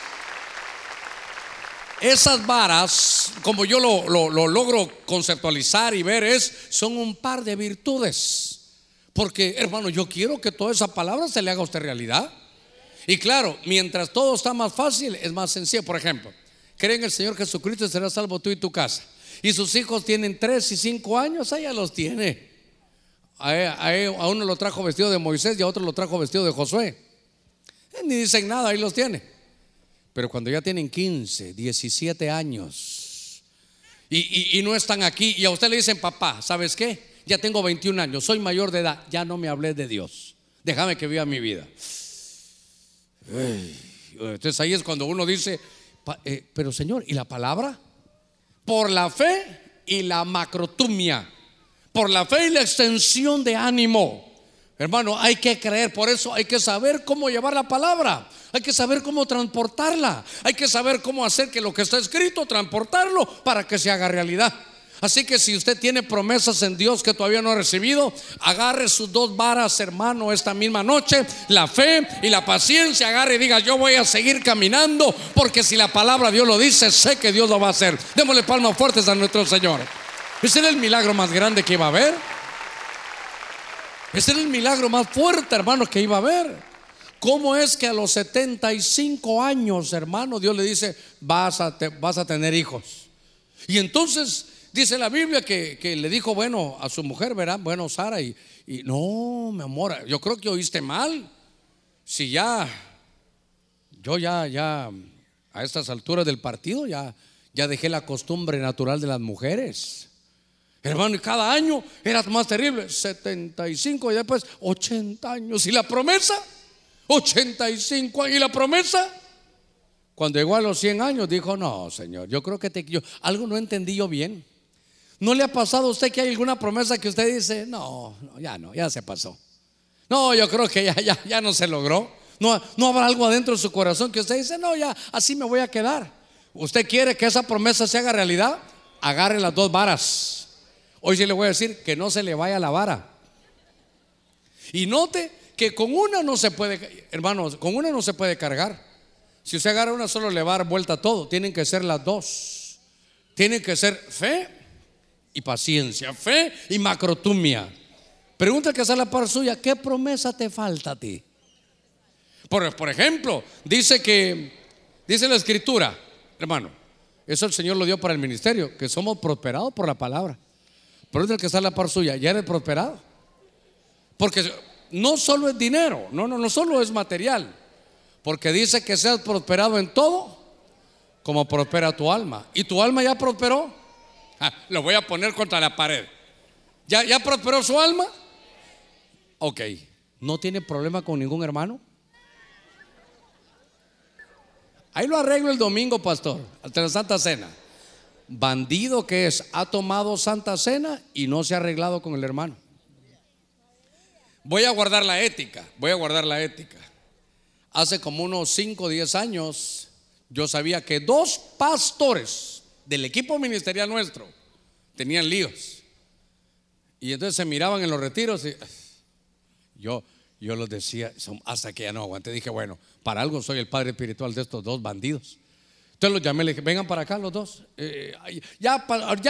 esas varas, como yo lo, lo, logro conceptualizar y ver, es, son un par de virtudes. Porque, hermano, yo quiero que toda esa palabra se le haga a usted realidad. Y claro, mientras todo está más fácil, es más sencillo. Por ejemplo, creen en el Señor Jesucristo y será salvo tú y tu casa. Y sus hijos tienen tres y cinco años, ella los tiene. A, uno lo trajo vestido de Moisés y a otro lo trajo vestido de Josué. Ni dicen nada, ahí los tiene. Pero cuando ya tienen 15, 17 años y, no están aquí y a usted le dicen, papá, ¿sabes qué? Ya tengo 21 años, soy mayor de edad, ya no me hablé de Dios. Déjame que viva mi vida. Entonces ahí es cuando uno dice, eh, pero Señor, ¿y la palabra? Por la fe y la macrotumia, por la fe y la extensión de ánimo. Hermano, hay que creer, por eso hay que saber cómo llevar la palabra, hay que saber cómo transportarla, hay que saber cómo hacer que lo que está escrito, transportarlo para que se haga realidad. Así que si usted tiene promesas en Dios que todavía no ha recibido, agarre sus dos varas, hermano, esta misma noche, la fe y la paciencia, agarre y diga, yo voy a seguir caminando, porque si la palabra Dios lo dice, sé que Dios lo va a hacer. Démosle palmas fuertes a nuestro Señor. Ese era el milagro más grande que iba a haber. Ese era el milagro más fuerte, hermano, que iba a haber. ¿Cómo es que a los 75 años, hermano, Dios le dice, vas a, vas a tener hijos? Y entonces dice la Biblia que, le dijo, bueno, a su mujer, ¿verdad? Bueno, Sara, y, y no, mi amor, yo creo que oíste mal. Si ya, yo ya, ya, a estas alturas del partido, ya, ya dejé la costumbre natural de las mujeres. Hermano, y cada año era más terrible. 75 y después 80 años. ¿Y la promesa? 85 años. ¿Y la promesa? Cuando llegó a los 100 años dijo, no, Señor, yo creo que te, yo, algo no entendí yo bien. ¿No le ha pasado a usted que hay alguna promesa que usted dice, no, no ya no, ya se pasó? No, yo creo que ya, ya, ya no se logró. No, no habrá algo adentro de su corazón que usted dice, no, ya, así me voy a quedar. ¿Usted quiere que esa promesa se haga realidad? Agarre las dos varas Hoy sí le voy a decir que no se le vaya la vara. Y note que con una no se puede, hermanos, con una no se puede cargar. Si usted agarra una solo le va a dar vuelta todo. Tienen que ser las dos. Tienen que ser fe y paciencia, fe y macrotumia. Pregunta que hace la par suya, ¿qué promesa te falta a ti? Por ejemplo, dice que, dice la escritura, hermano, eso el Señor lo dio para el ministerio, que somos prosperados por la palabra. Pero es que está la par suya, ya eres prosperado. Porque no solo es dinero, no, no, no solo es material. Porque dice que seas prosperado en todo, como prospera tu alma. ¿Y tu alma ya prosperó? lo voy a poner contra la pared. ¿Ya, ¿Ya prosperó su alma? Ok. ¿No tiene problema con ningún hermano? Ahí lo arreglo el domingo, pastor, hasta la Santa Cena bandido que es, ha tomado Santa Cena y no se ha arreglado con el hermano. Voy a guardar la ética, voy a guardar la ética. Hace como unos 5 o 10 años yo sabía que dos pastores del equipo ministerial nuestro tenían líos. Y entonces se miraban en los retiros y [sighs] yo, yo los decía, hasta que ya no aguanté, dije, bueno, para algo soy el padre espiritual de estos dos bandidos. Entonces los llamé, le dije, vengan para acá los dos. Eh, ya,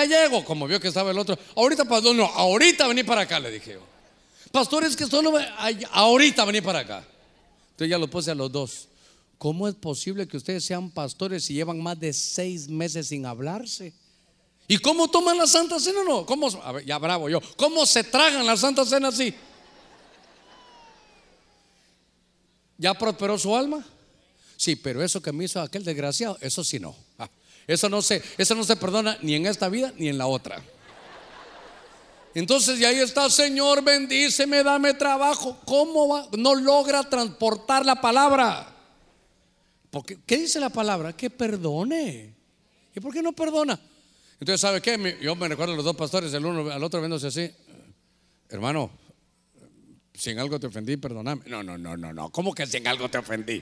llego, como vio que estaba el otro. Ahorita, pastor, no, ahorita vení para acá, le dije. Pastores que solo, ahorita vení para acá. Entonces ya los puse a los dos. ¿Cómo es posible que ustedes sean pastores y llevan más de seis meses sin hablarse? ¿Y cómo toman la Santa Cena? No, ¿cómo? ya bravo yo. ¿Cómo se tragan la Santa Cena así? ¿Ya prosperó su alma? Sí, pero eso que me hizo aquel desgraciado, eso sí no. Ah, eso no se, eso no se perdona ni en esta vida ni en la otra. Entonces, y ahí está, Señor, bendíceme, dame trabajo. ¿Cómo va? No logra transportar la palabra. Porque, ¿Qué dice la palabra? Que perdone. ¿Y por qué no perdona? Entonces, ¿sabe qué? Yo me recuerdo a los dos pastores, el uno al otro viéndose así. Hermano, si en algo te ofendí, perdóname. No, no, no, no, no. ¿Cómo que si en algo te ofendí?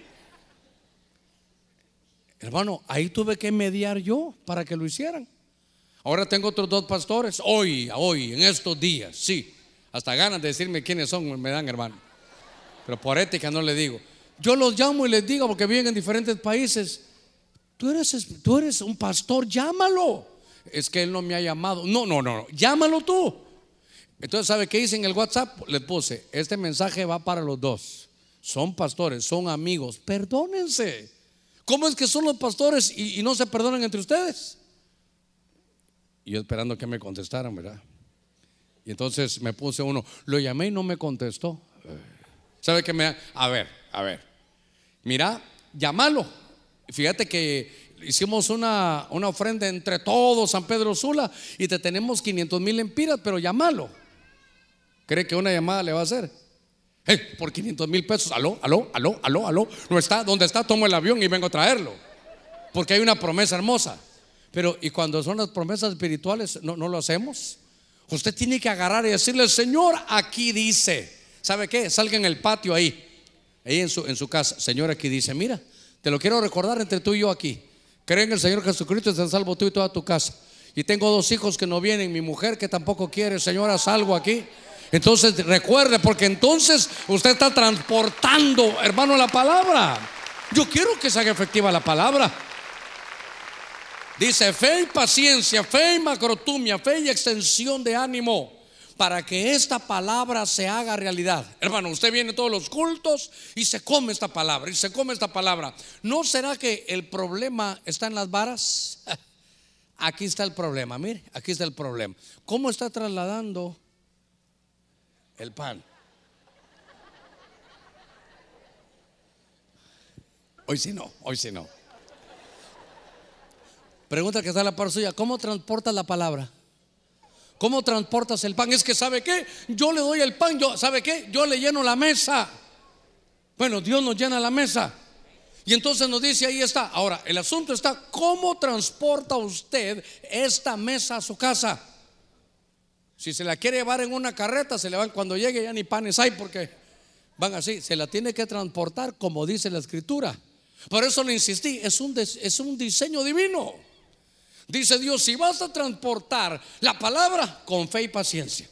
Hermano, ahí tuve que mediar yo para que lo hicieran. Ahora tengo otros dos pastores, hoy, hoy, en estos días, sí. Hasta ganas de decirme quiénes son me dan, hermano. Pero por ética no le digo. Yo los llamo y les digo porque viven en diferentes países. tú eres, tú eres un pastor, llámalo. Es que él no me ha llamado. No, no, no, no, llámalo tú. Entonces, ¿sabe qué hice en el WhatsApp? Le puse, este mensaje va para los dos. Son pastores, son amigos, perdónense. ¿Cómo es que son los pastores y, no se perdonan entre ustedes? Y yo esperando que me contestaran, ¿verdad? Y entonces me puse uno, lo llamé y no me contestó. ¿Sabe qué me.? A ver, a ver. Mira, llámalo. Fíjate que hicimos una, una ofrenda entre todos, San Pedro Sula, y te tenemos 500 mil empiras, pero llámalo. ¿Cree que una llamada le va a hacer? Por 500 mil pesos, aló, aló, aló, aló, aló. No está, ¿dónde está? Tomo el avión y vengo a traerlo. Porque hay una promesa hermosa. Pero, ¿y cuando son las promesas espirituales, no, no lo hacemos? Usted tiene que agarrar y decirle, Señor, aquí dice. ¿Sabe qué? Salga en el patio ahí, ahí en su, en su casa. Señor, aquí dice, mira, te lo quiero recordar entre tú y yo aquí. Creen en el Señor Jesucristo, está salvo tú y toda tu casa. Y tengo dos hijos que no vienen, mi mujer que tampoco quiere, Señora, salgo aquí. Entonces recuerde, porque entonces usted está transportando, hermano, la palabra. Yo quiero que se haga efectiva la palabra. Dice fe y paciencia, fe y macrotumia, fe y extensión de ánimo para que esta palabra se haga realidad. Hermano, usted viene todos los cultos y se come esta palabra, y se come esta palabra. ¿No será que el problema está en las varas? [laughs] Aquí está el problema, mire, aquí está el problema. ¿Cómo está trasladando el pan? Hoy sí no, hoy sí no. Pregunta que está la par suya, ¿cómo transporta la palabra? ¿Cómo transportas el pan? Es que, ¿sabe qué? Yo le doy el pan, yo, ¿sabe qué? Yo le lleno la mesa. Bueno, Dios nos llena la mesa. Y entonces nos dice, ahí está. Ahora, el asunto está, ¿cómo transporta usted esta mesa a su casa? Si se la quiere llevar en una carreta, se le van cuando llegue ya ni panes hay porque van así. Se la tiene que transportar como dice la escritura. Por eso le insistí, es un, es un diseño divino. Dice Dios, si vas a transportar la palabra con fe y paciencia,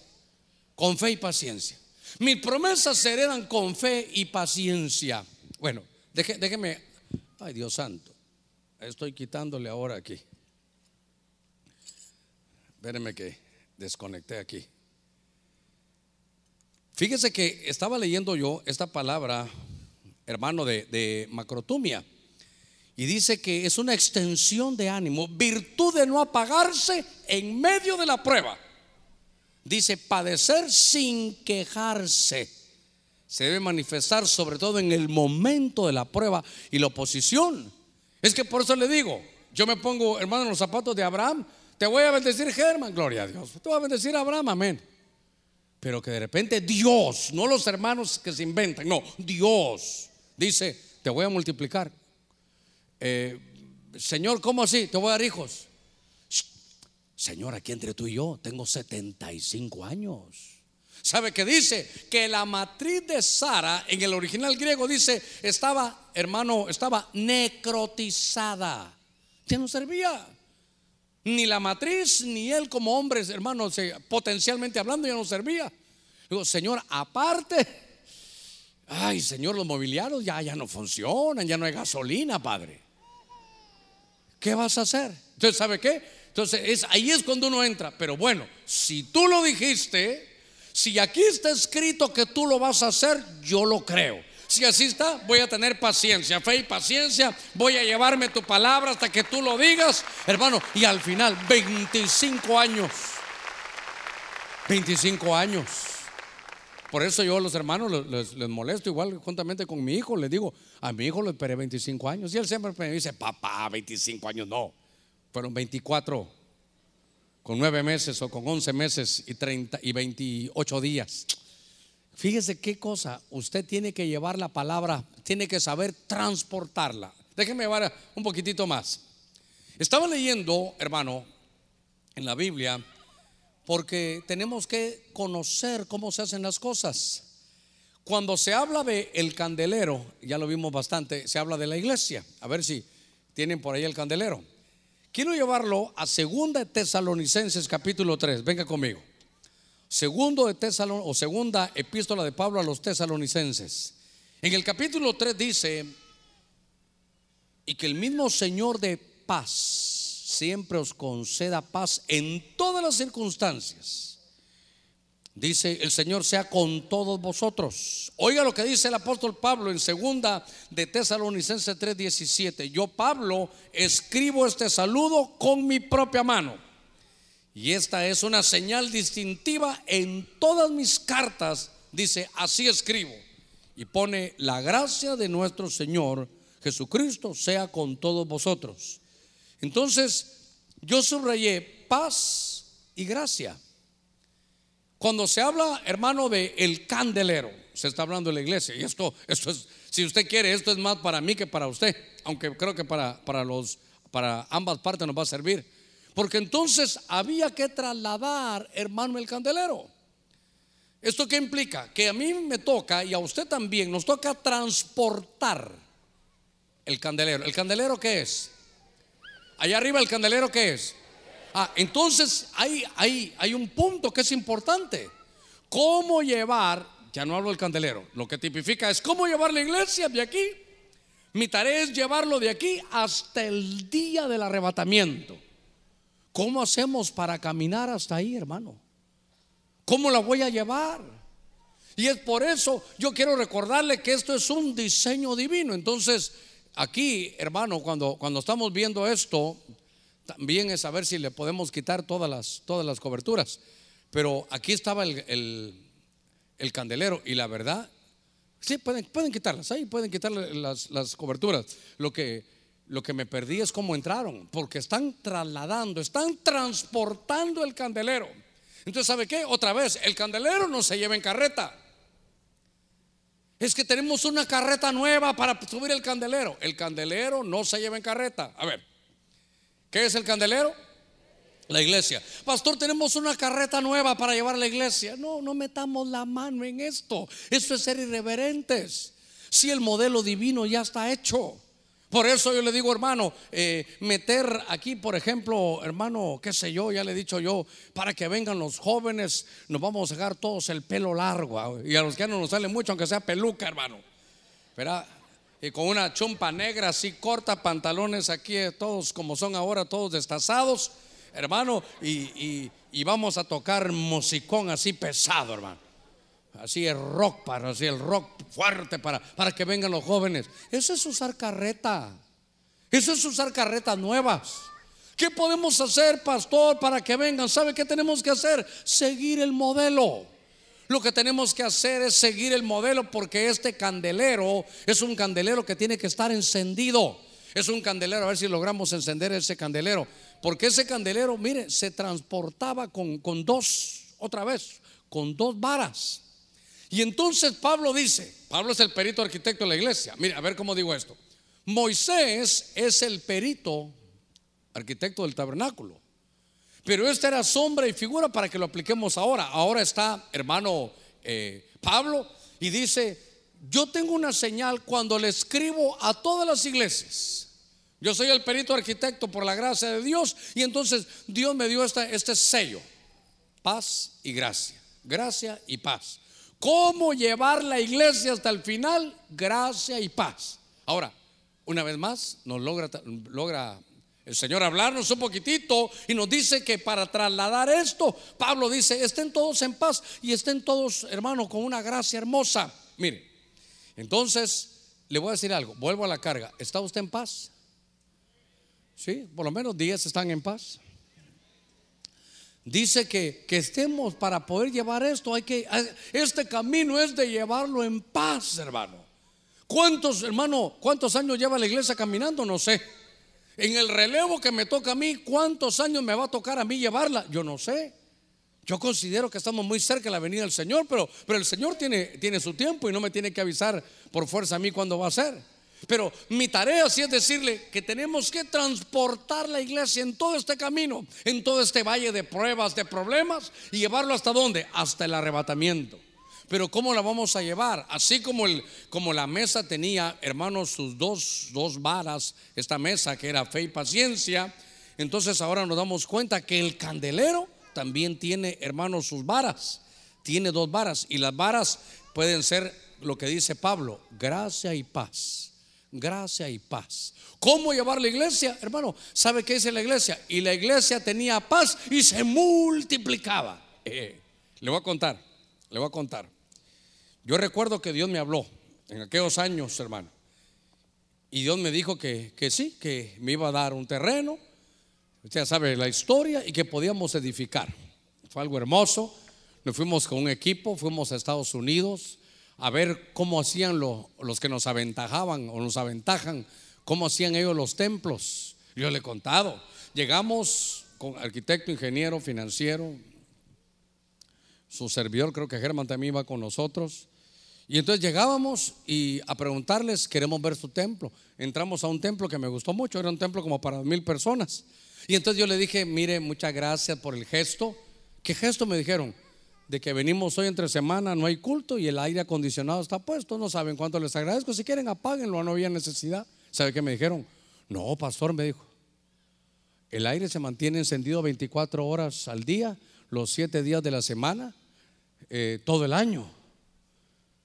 con fe y paciencia. Mis promesas se heredan con fe y paciencia. Bueno, déjeme, ay Dios santo, estoy quitándole ahora aquí. Espérenme que desconecté aquí. Fíjese que estaba leyendo yo esta palabra, hermano, de, de macrotumia. Y dice que es una extensión de ánimo, virtud de no apagarse en medio de la prueba. Dice, padecer sin quejarse. Se debe manifestar sobre todo en el momento de la prueba y la oposición. Es que por eso le digo, yo me pongo, hermano, en los zapatos de Abraham. Te voy a bendecir, Germán, gloria a Dios. Te voy a bendecir Abraham, amén. Pero que de repente Dios, no los hermanos que se inventan, no, Dios dice, te voy a multiplicar. Eh, Señor, ¿cómo así? Te voy a dar hijos. Señor, aquí entre tú y yo tengo 75 años. ¿Sabe qué dice? Que la matriz de Sara, en el original griego dice, estaba, hermano, estaba necrotizada. Ya no servía. Ni la matriz, ni él como hombre, hermano, potencialmente hablando, ya no servía. Digo, Señor, aparte, ay, Señor, los mobiliarios ya, ya no funcionan, ya no hay gasolina, Padre. ¿qué vas a hacer? Entonces, ¿sabe qué? Entonces, es, ahí es cuando uno entra. Pero bueno, si tú lo dijiste, si aquí está escrito que tú lo vas a hacer, yo lo creo. Si así está, voy a tener paciencia, fe y paciencia. Voy a llevarme tu palabra hasta que tú lo digas, hermano. Y al final, 25 años. 25 años. Por eso yo a los hermanos les, molesto igual juntamente con mi hijo. Les digo, a mi hijo le esperé 25 años. Y él siempre me dice, papá, 25 años. No, fueron 24 con 9 meses o con 11 meses y, 30, y 28 días. Fíjese qué cosa, usted tiene que llevar la palabra, tiene que saber transportarla. Déjenme llevar un poquitito más. Estaba leyendo, hermano, en la Biblia porque tenemos que conocer cómo se hacen las cosas. Cuando se habla de el candelero, ya lo vimos bastante, se habla de la iglesia. A ver si tienen por ahí el candelero. Quiero llevarlo a Segunda de Tesalonicenses capítulo 3. Venga conmigo. Segundo de Tesalon o segunda epístola de Pablo a los tesalonicenses. En el capítulo 3 dice, y que el mismo Señor de paz siempre os conceda paz en todas las circunstancias. Dice el Señor sea con todos vosotros. Oiga lo que dice el apóstol Pablo en segunda de Tesalonicenses 3:17. Yo Pablo escribo este saludo con mi propia mano. Y esta es una señal distintiva en todas mis cartas. Dice, así escribo. Y pone la gracia de nuestro Señor Jesucristo sea con todos vosotros. Entonces, yo subrayé paz y gracia. Cuando se habla, hermano, de el candelero, se está hablando de la iglesia. Y esto, esto es, si usted quiere, esto es más para mí que para usted. Aunque creo que para, para, los, para ambas partes nos va a servir. Porque entonces había que trasladar, hermano, el candelero. ¿Esto qué implica? Que a mí me toca y a usted también nos toca transportar el candelero. ¿El candelero qué es? Allá arriba el candelero qué es? Ah, entonces hay, hay, hay un punto que es importante. ¿Cómo llevar, ya no hablo del candelero, lo que tipifica es cómo llevar la iglesia de aquí? Mi tarea es llevarlo de aquí hasta el día del arrebatamiento. ¿Cómo hacemos para caminar hasta ahí, hermano? ¿Cómo la voy a llevar? Y es por eso yo quiero recordarle que esto es un diseño divino. Entonces, aquí, hermano, cuando, cuando estamos viendo esto, también es saber si le podemos quitar todas las, todas las coberturas. Pero aquí estaba el, el, candelero y la verdad, sí, pueden, pueden quitarlas, ahí pueden quitar las, las, coberturas. Lo que, lo que me perdí es cómo entraron, porque están trasladando, están transportando el candelero. Entonces, ¿sabe qué? Otra vez, el candelero no se lleva en carreta. Es que tenemos una carreta nueva para subir el candelero. El candelero no se lleva en carreta. A ver, ¿Qué es el candelero? La iglesia. Pastor, tenemos una carreta nueva para llevar a la iglesia. No, no metamos la mano en esto. Eso es ser irreverentes. Si el modelo divino ya está hecho. Por eso yo le digo, hermano, eh, meter aquí, por ejemplo, hermano, qué sé yo, ya le he dicho yo, para que vengan los jóvenes, nos vamos a dejar todos el pelo largo. Ah, y a los que no nos sale mucho, aunque sea peluca, hermano. Verá, y con una chumpa negra así corta, pantalones aquí, eh, todos como son ahora, todos destazados, hermano, y, vamos a tocar musicón así pesado, hermano. Así el rock, para, así el rock fuerte para, para que vengan los jóvenes. Eso es usar carreta. Eso es usar carretas nuevas. ¿Qué podemos hacer, pastor, para que vengan? ¿Sabe qué tenemos que hacer? Seguir el modelo. Lo que tenemos que hacer es seguir el modelo porque este candelero es un candelero que tiene que estar encendido. Es un candelero, a ver si logramos encender ese candelero. Porque ese candelero, mire, se transportaba con, con dos, otra vez, con dos varas. Y entonces Pablo dice, Pablo es el perito arquitecto de la iglesia. Mire, a ver cómo digo esto. Moisés es el perito arquitecto del tabernáculo. Pero esta era sombra y figura para que lo apliquemos ahora. Ahora está, hermano eh, Pablo, y dice, yo tengo una señal cuando le escribo a todas las iglesias. Yo soy el perito arquitecto por la gracia de Dios y entonces Dios me dio este sello, paz y gracia, gracia y paz. ¿Cómo llevar la iglesia hasta el final? Gracia y paz. Ahora, una vez más, nos logra, logra el Señor hablarnos un poquitito y nos dice que para trasladar esto, Pablo dice, estén todos en paz y estén todos, hermano, con una gracia hermosa. Mire, entonces le voy a decir algo, vuelvo a la carga, ¿está usted en paz? Sí, por lo menos 10 están en paz. Dice que, que estemos para poder llevar esto, hay que, este camino es de llevarlo en paz, hermano. ¿Cuántos, hermano, cuántos años lleva la iglesia caminando? No sé. En el relevo que me toca a mí, ¿cuántos años me va a tocar a mí llevarla? Yo no sé. Yo considero que estamos muy cerca de la venida del Señor, pero, pero el Señor tiene, tiene su tiempo y no me tiene que avisar por fuerza a mí cuándo va a ser. Pero mi tarea sí es decirle que tenemos que transportar la iglesia en todo este camino, en todo este valle de pruebas, de problemas, y llevarlo hasta dónde? Hasta el arrebatamiento. Pero ¿cómo la vamos a llevar? Así como, el, como la mesa tenía, hermanos, sus dos, dos varas, esta mesa que era fe y paciencia, entonces ahora nos damos cuenta que el candelero también tiene, hermanos, sus varas. Tiene dos varas y las varas pueden ser lo que dice Pablo, gracia y paz. Gracia y paz. ¿Cómo llevar la iglesia? Hermano, ¿sabe qué dice la iglesia? Y la iglesia tenía paz y se multiplicaba. Eh, le voy a contar, le voy a contar. Yo recuerdo que Dios me habló en aquellos años, hermano. Y Dios me dijo que, que sí, que me iba a dar un terreno. Usted ya sabe la historia y que podíamos edificar. Fue algo hermoso. Nos fuimos con un equipo, fuimos a Estados Unidos a ver cómo hacían los que nos aventajaban o nos aventajan, cómo hacían ellos los templos. Yo le he contado. Llegamos con arquitecto, ingeniero, financiero, su servidor, creo que Germán también iba con nosotros. Y entonces llegábamos y a preguntarles, queremos ver su templo. Entramos a un templo que me gustó mucho, era un templo como para mil personas. Y entonces yo le dije, mire, muchas gracias por el gesto. ¿Qué gesto me dijeron? De que venimos hoy entre semana, no hay culto y el aire acondicionado está puesto. No saben cuánto les agradezco. Si quieren, apáguenlo, no había necesidad. ¿Sabe qué me dijeron? No, pastor, me dijo. El aire se mantiene encendido 24 horas al día, los 7 días de la semana, eh, todo el año.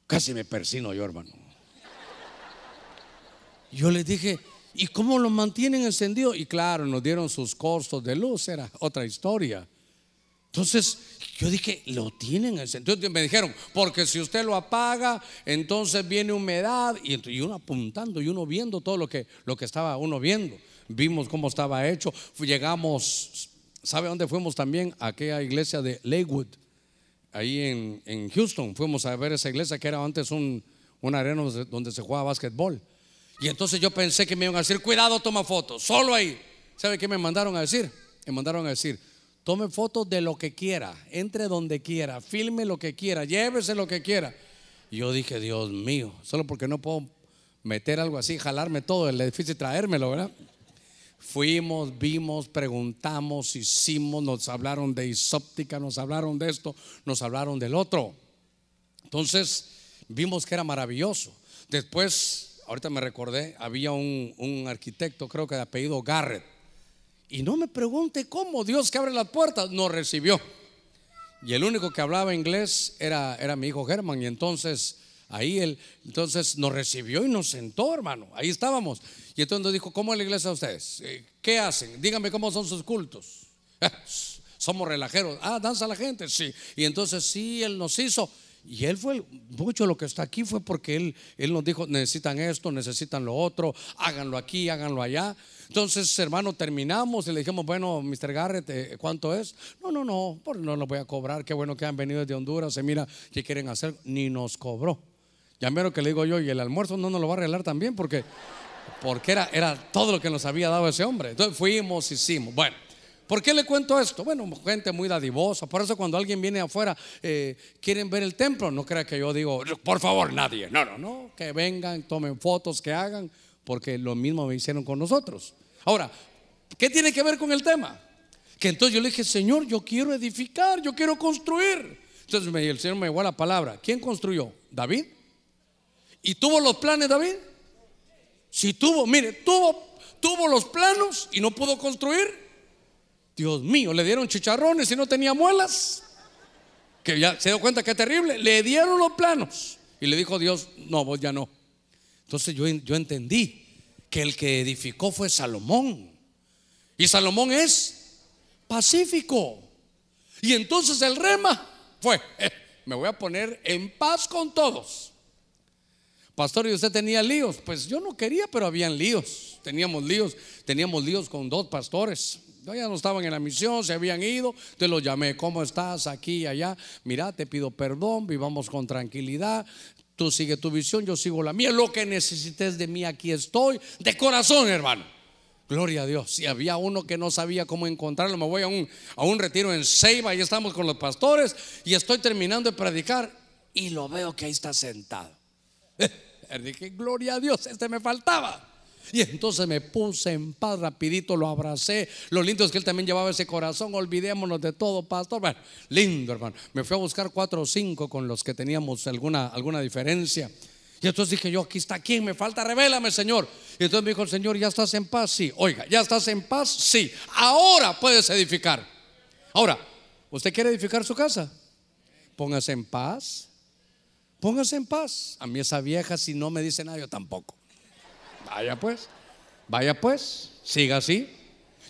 Casi me persino yo, hermano. Yo les dije, ¿y cómo lo mantienen encendido? Y claro, nos dieron sus costos de luz, era otra historia. Entonces yo dije, lo tienen. Entonces me dijeron, porque si usted lo apaga, entonces viene humedad. Y, uno apuntando y uno viendo todo lo que, lo que estaba uno viendo. Vimos cómo estaba hecho. Llegamos, ¿sabe dónde fuimos también? A aquella iglesia de Lakewood, ahí en, Houston. Fuimos a ver esa iglesia que era antes un, un arena donde se jugaba básquetbol. Y entonces yo pensé que me iban a decir, cuidado, toma fotos, solo ahí. ¿Sabe qué me mandaron a decir? Me mandaron a decir, Tome fotos de lo que quiera, entre donde quiera, filme lo que quiera, llévese lo que quiera. Yo dije, Dios mío, solo porque no puedo meter algo así, jalarme todo el edificio y traérmelo, ¿verdad? Fuimos, vimos, preguntamos, hicimos, nos hablaron de isóptica, nos hablaron de esto, nos hablaron del otro. Entonces vimos que era maravilloso. Después, ahorita me recordé, había un, un arquitecto, creo que de apellido Garrett y no me pregunte cómo Dios que abre las puertas nos recibió. Y el único que hablaba inglés era, era mi hijo Germán. Y entonces ahí él, entonces nos recibió y nos sentó, hermano. Ahí estábamos. Y entonces dijo, ¿cómo es la iglesia de ustedes? Eh, ¿Qué hacen? Díganme cómo son sus cultos. [laughs] Somos relajeros. Ah, danza la gente, sí. Y entonces sí, él nos hizo. Y él fue, mucho lo que está aquí fue porque él, él nos dijo, necesitan esto, necesitan lo otro, háganlo aquí, háganlo allá. Entonces, hermano, terminamos y le dijimos, bueno, Mr. Garrett, eh, ¿cuánto es? No, no, no, no lo voy a cobrar, qué bueno que han venido desde Honduras, se mira qué quieren hacer, ni nos cobró. Ya mero que le digo yo, y el almuerzo no nos lo va a arreglar también porque, porque era, era todo lo que nos había dado ese hombre. Entonces fuimos, hicimos. Bueno. ¿Por qué le cuento esto? Bueno, gente muy dadivosa. Por eso cuando alguien viene afuera, eh, quieren ver el templo, no crea que yo digo, por favor, nadie. No, no, no. Que vengan, tomen fotos, que hagan, porque lo mismo me hicieron con nosotros. Ahora, ¿qué tiene que ver con el tema? Que entonces yo le dije, Señor, yo quiero edificar, yo quiero construir. Entonces el Señor me dio la palabra. ¿Quién construyó? David. ¿Y tuvo los planes David? Si tuvo, mire, tuvo, tuvo los planos y no pudo construir. Dios mío, le dieron chicharrones y no tenía muelas. Que ya se dio cuenta que es terrible. Le dieron los planos. Y le dijo Dios, no, vos ya no. Entonces yo, yo entendí que el que edificó fue Salomón. Y Salomón es pacífico. Y entonces el rema fue, eh, me voy a poner en paz con todos. Pastor, ¿y usted tenía líos? Pues yo no quería, pero habían líos. Teníamos líos, teníamos líos con dos pastores. Ya no estaban en la misión, se habían ido. Te lo llamé, ¿cómo estás? Aquí allá. Mira, te pido perdón, vivamos con tranquilidad. Tú sigue tu visión, yo sigo la mía. Lo que necesites de mí, aquí estoy. De corazón, hermano. Gloria a Dios. Si había uno que no sabía cómo encontrarlo, me voy a un, a un retiro en Ceiba y estamos con los pastores y estoy terminando de predicar y lo veo que ahí está sentado. [laughs] Dije, gloria a Dios, este me faltaba. Y entonces me puse en paz, rapidito lo abracé. Lo lindo es que él también llevaba ese corazón. Olvidémonos de todo, pastor. Bueno, lindo, hermano. Me fui a buscar cuatro o cinco con los que teníamos alguna, alguna diferencia. Y entonces dije yo, aquí está quién, me falta, revélame, Señor. Y entonces me dijo el Señor, ¿ya estás en paz? Sí. Oiga, ¿ya estás en paz? Sí. Ahora puedes edificar. Ahora, ¿usted quiere edificar su casa? Póngase en paz. Póngase en paz. A mí esa vieja, si no me dice nada, yo tampoco. Vaya pues, vaya pues, siga así.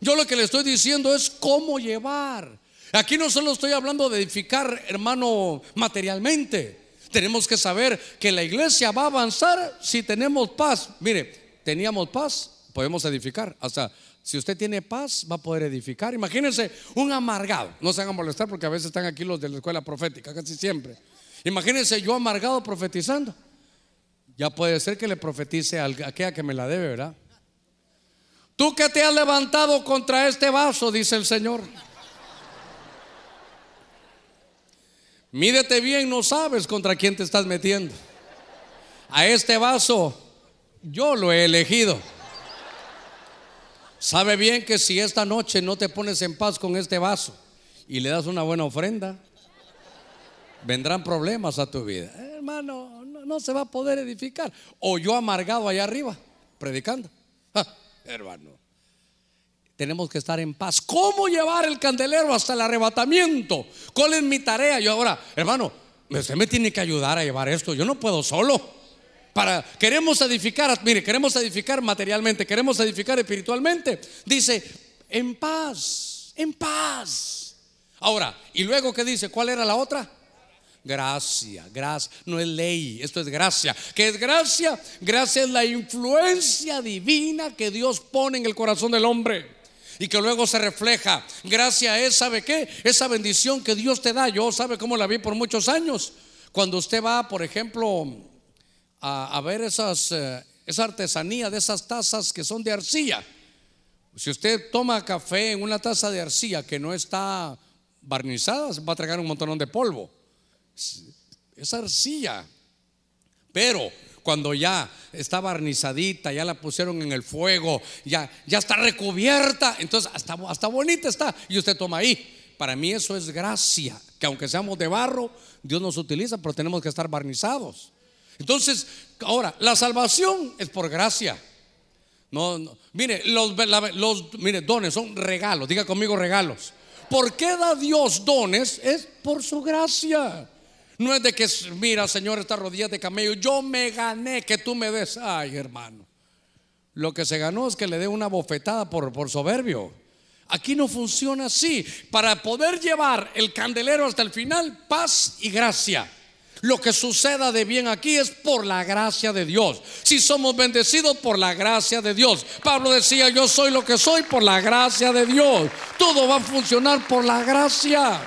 Yo lo que le estoy diciendo es cómo llevar. Aquí no solo estoy hablando de edificar, hermano, materialmente. Tenemos que saber que la iglesia va a avanzar si tenemos paz. Mire, teníamos paz, podemos edificar. Hasta si usted tiene paz, va a poder edificar. Imagínense un amargado. No se hagan molestar porque a veces están aquí los de la escuela profética, casi siempre. Imagínense yo amargado profetizando. Ya puede ser que le profetice a aquella que me la debe, ¿verdad? Tú que te has levantado contra este vaso, dice el Señor. Mídete bien, no sabes contra quién te estás metiendo. A este vaso yo lo he elegido. Sabe bien que si esta noche no te pones en paz con este vaso y le das una buena ofrenda, vendrán problemas a tu vida. hermano, no, se va a poder edificar. O yo amargado allá arriba, predicando. hermano, tenemos que estar en paz. ¿Cómo llevar el candelero hasta el arrebatamiento? ¿Cuál es mi tarea? Yo ahora, hermano, usted me tiene que ayudar a llevar esto. Yo no puedo solo. Para queremos edificar, mire, queremos edificar materialmente, queremos edificar espiritualmente. Dice, en paz, en paz. Ahora, y luego qué dice, ¿cuál era la otra? Gracia, gracia, no es ley, esto es gracia. ¿Qué es gracia? Gracia es la influencia divina que Dios pone en el corazón del hombre y que luego se refleja. Gracia es, ¿sabe qué? Esa bendición que Dios te da. Yo, ¿sabe cómo la vi por muchos años? Cuando usted va, por ejemplo, a, ver esas, eh, esa artesanía de esas tazas que son de arcilla. Si usted toma café en una taza de arcilla que no está barnizada, se va a tragar un montón de polvo. Es arcilla. Pero cuando ya está barnizadita, ya la pusieron en el fuego, ya, ya está recubierta, entonces hasta, hasta bonita está y usted toma ahí. Para mí eso es gracia, que aunque seamos de barro, Dios nos utiliza, pero tenemos que estar barnizados. Entonces, ahora, la salvación es por gracia. No, Mire, los, los mire, dones son regalos. Diga conmigo regalos. ¿Por qué da Dios dones? Es por su gracia. No es de que, mira, Señor, estas rodillas de camello, yo me gané que tú me des. Ay, hermano. Lo que se ganó es que le dé una bofetada por, por soberbio. Aquí no funciona así. Para poder llevar el candelero hasta el final, paz y gracia. Lo que suceda de bien aquí es por la gracia de Dios. Si somos bendecidos por la gracia de Dios. Pablo decía, yo soy lo que soy por la gracia de Dios. Todo va a funcionar por la gracia.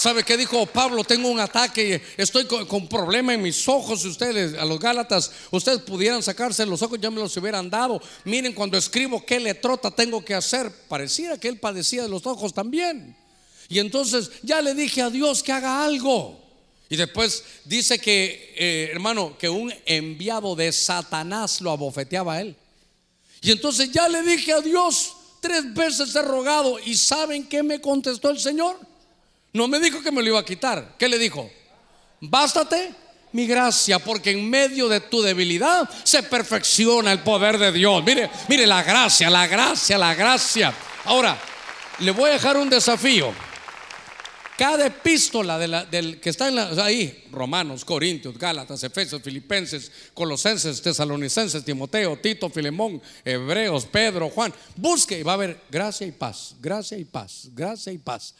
¿Sabe qué dijo Pablo? Tengo un ataque, estoy con, con problema en mis ojos. Si ustedes, a los Gálatas, ustedes pudieran sacarse los ojos, ya me los hubieran dado. Miren, cuando escribo qué letrota tengo que hacer, pareciera que él padecía de los ojos también. Y entonces ya le dije a Dios que haga algo. Y después dice que, eh, hermano, que un enviado de Satanás lo abofeteaba a él. Y entonces ya le dije a Dios, tres veces he rogado. ¿Y saben qué me contestó el Señor? No me dijo que me lo iba a quitar. ¿Qué le dijo? Bástate mi gracia, porque en medio de tu debilidad se perfecciona el poder de Dios. Mire, mire la gracia, la gracia, la gracia. Ahora, le voy a dejar un desafío. Cada epístola del que está ahí, Romanos, Corintios, Gálatas, Efesios, Filipenses, Colosenses, Tesalonicenses, Timoteo, Tito, Filemón, Hebreos, Pedro, Juan, busque y va a haber gracia y paz, gracia y paz, gracia y paz.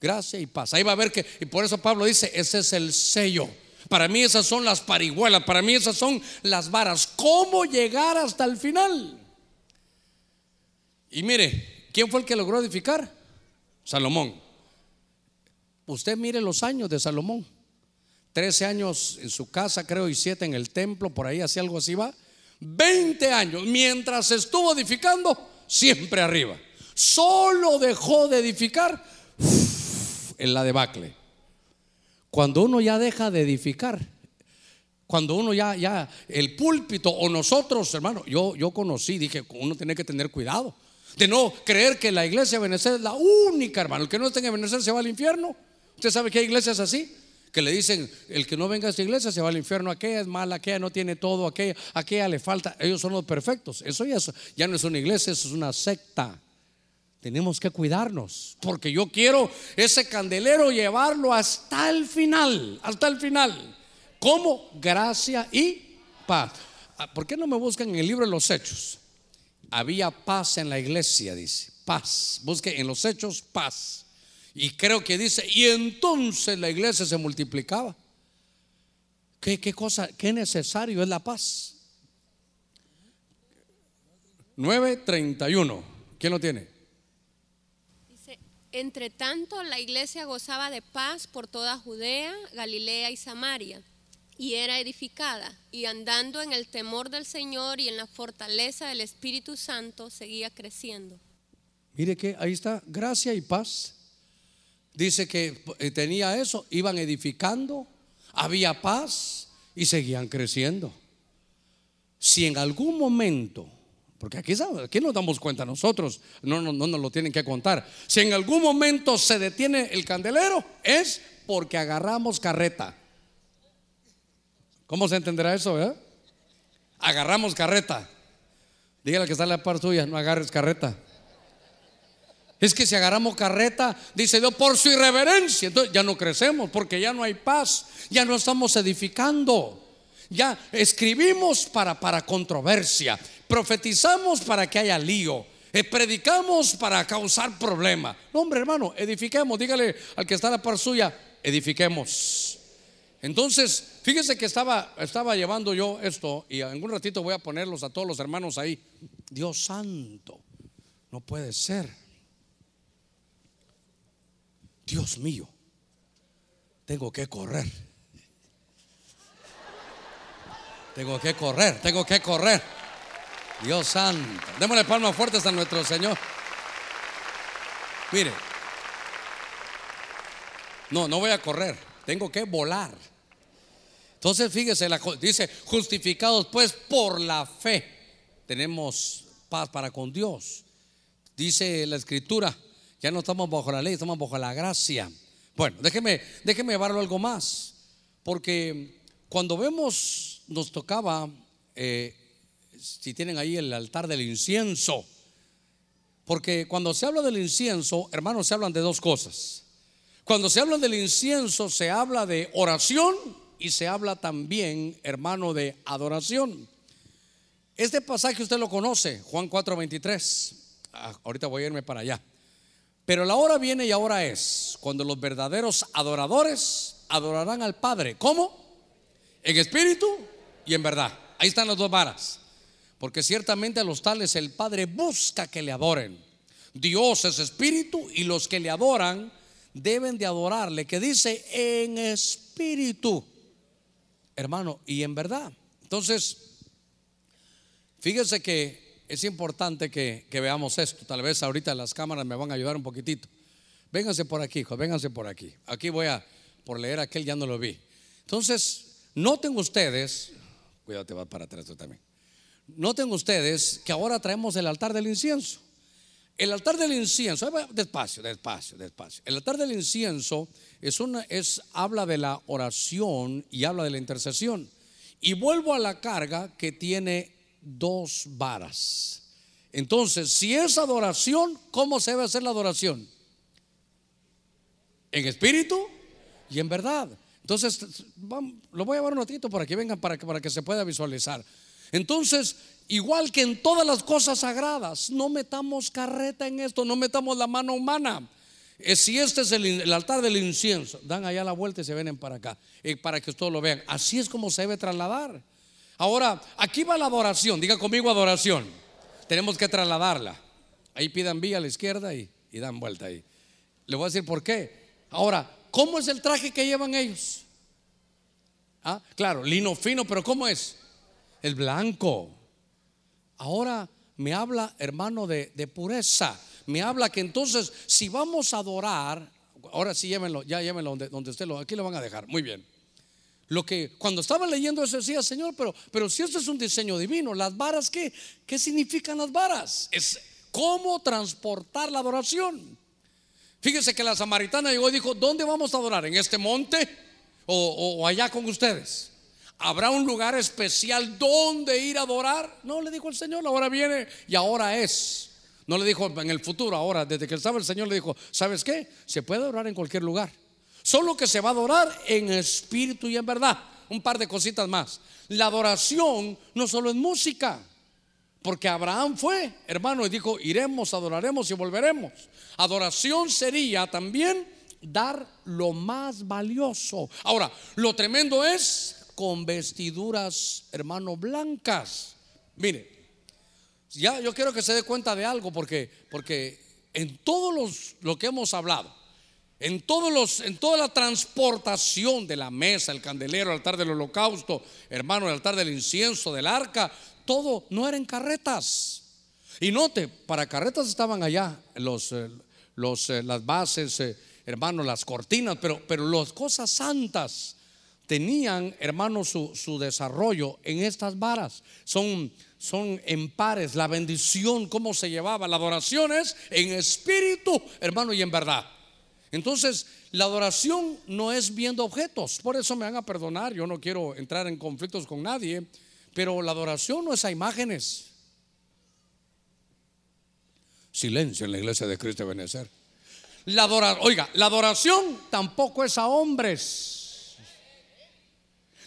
Gracia y paz. Ahí va a ver que, y por eso Pablo dice, ese es el sello. Para mí esas son las parihuelas, para mí esas son las varas. ¿Cómo llegar hasta el final? Y mire, ¿quién fue el que logró edificar? Salomón. Usted mire los años de Salomón. Trece años en su casa, creo, y siete en el templo, por ahí así algo así va. Veinte años, mientras estuvo edificando, siempre arriba. Solo dejó de edificar en la debacle. Cuando uno ya deja de edificar, cuando uno ya, ya, el púlpito o nosotros, hermano, yo, yo conocí, dije, uno tiene que tener cuidado de no creer que la iglesia de Benecer es la única, hermano. El que no tenga en Benecer se va al infierno. Usted sabe que hay iglesias así, que le dicen, el que no venga a esta iglesia se va al infierno, aquella es mala, aquella no tiene todo, aquella, aquella le falta, ellos son los perfectos. Eso ya, ya no es una iglesia, eso es una secta. Tenemos que cuidarnos, porque yo quiero ese candelero llevarlo hasta el final, hasta el final. como Gracia y paz. ah, ¿por qué no me buscan en el libro de los hechos? Había paz en la iglesia, dice, paz. Busque en los hechos paz. Y creo que dice, y entonces la iglesia se multiplicaba. ¿Qué, qué cosa, qué necesario es la paz? 9.31. ¿Quién lo tiene? Entre tanto la iglesia gozaba de paz por toda Judea, Galilea y Samaria, y era edificada, y andando en el temor del Señor y en la fortaleza del Espíritu Santo, seguía creciendo. Mire que ahí está, gracia y paz. Dice que eh, tenía eso, iban edificando, había paz y seguían creciendo. Si en algún momento porque aquí, aquí nos damos cuenta nosotros, no, no, no nos lo tienen que contar. Si en algún momento se detiene el candelero, es porque agarramos carreta. ¿Cómo se entenderá eso? Eh? Agarramos carreta. Dígale que está en la par tuya, no agarres carreta. Es que si agarramos carreta, dice Dios, por su irreverencia, entonces ya no crecemos porque ya no hay paz, ya no estamos edificando. Ya escribimos para, para controversia, profetizamos para que haya lío, eh, predicamos para causar problema. No, hombre, hermano, edifiquemos. Dígale al que está a la par suya, edifiquemos. Entonces, fíjese que estaba, estaba llevando yo esto y en un ratito voy a ponerlos a todos los hermanos ahí. Dios santo, no puede ser. Dios mío, tengo que correr. Tengo que correr, tengo que correr. Dios santo. Démosle palmas fuertes a nuestro Señor. Mire. No, no voy a correr. Tengo que volar. Entonces, fíjese, dice, justificados pues por la fe, tenemos paz para con Dios. Dice la escritura, ya no estamos bajo la ley, estamos bajo la gracia. Bueno, déjeme, déjeme llevarlo algo más, porque cuando vemos nos tocaba, eh, si tienen ahí el altar del incienso, porque cuando se habla del incienso, hermanos, se hablan de dos cosas. Cuando se habla del incienso, se habla de oración y se habla también, hermano, de adoración. Este pasaje usted lo conoce, Juan 4:23. Ah, ahorita voy a irme para allá. Pero la hora viene y ahora es cuando los verdaderos adoradores adorarán al Padre. ¿Cómo? En espíritu y en verdad. Ahí están las dos varas. Porque ciertamente a los tales el Padre busca que le adoren. Dios es espíritu y los que le adoran deben de adorarle, que dice en espíritu, hermano, y en verdad. Entonces, fíjese que es importante que, veamos esto. Tal vez ahorita las cámaras me van a ayudar un poquitito. Vénganse por aquí, hijo, vénganse por aquí. Aquí voy a, por leer aquel ya no lo vi. Entonces, noten ustedes Cuidado, te va para atrás tú también. Noten ustedes que ahora traemos el altar del incienso. El altar del incienso, despacio, despacio, despacio. El altar del incienso es una, es, habla de la oración y habla de la intercesión. Y vuelvo a la carga que tiene dos varas. Entonces, si es adoración, ¿cómo se debe hacer la adoración? En espíritu y en verdad. Entonces, lo voy a llevar un ratito para que vengan, para que, para que se pueda visualizar. Entonces, igual que en todas las cosas sagradas, no metamos carreta en esto, no metamos la mano humana. Eh, si este es el, altar del incienso, dan allá la vuelta y se vienen para acá, eh, para que todos lo vean. Así es como se debe trasladar. Ahora, aquí va la adoración, diga conmigo adoración. Tenemos que trasladarla. Ahí pidan vía a la izquierda y, y dan vuelta ahí. Le voy a decir por qué. Ahora, ¿Cómo es el traje que llevan ellos? Ah, claro, lino fino, pero ¿cómo es? El blanco. Ahora me habla, hermano, de, pureza. Me habla que entonces, si vamos a adorar, ahora sí llévenlo, ya llévenlo donde, donde usted lo, aquí lo van a dejar. Muy bien. Lo que cuando estaba leyendo eso decía, Señor, pero, pero si esto es un diseño divino, las varas, ¿qué? ¿Qué significan las varas? Es cómo transportar la adoración. Fíjese que la samaritana llegó y dijo, ¿dónde vamos a adorar? ¿En este monte o, allá con ustedes? ¿Habrá un lugar especial donde ir a adorar? No, le dijo el Señor, ahora viene y ahora es. No le dijo en el futuro, ahora, desde que estaba el Señor le dijo, ¿sabes qué? Se puede adorar en cualquier lugar. Solo que se va a adorar en espíritu y en verdad. un par de cositas más. La adoración no solo es música, porque Abraham fue, hermano, y dijo, iremos, adoraremos y volveremos. Adoración sería también dar lo más valioso. Ahora, lo tremendo es con vestiduras, hermano, blancas. Mire, ya yo quiero que se dé cuenta de algo porque porque en todos los lo que hemos hablado, en todos los en toda la transportación de la mesa, el candelero, el altar del holocausto, hermano, el altar del incienso, del arca, todo no eran carretas. Y note, para carretas estaban allá los, eh, los eh, las bases, eh, hermano, las cortinas, pero, pero las cosas santas tenían, hermano, su, desarrollo en estas varas. Son, son en pares, la bendición, cómo se llevaba. La adoración es en espíritu, hermano, y en verdad. Entonces, la adoración no es viendo objetos. Por eso me van a perdonar, yo no quiero entrar en conflictos con nadie. Pero la adoración no es a imágenes. Silencio en la iglesia de Cristo de oiga, la adoración tampoco es a hombres.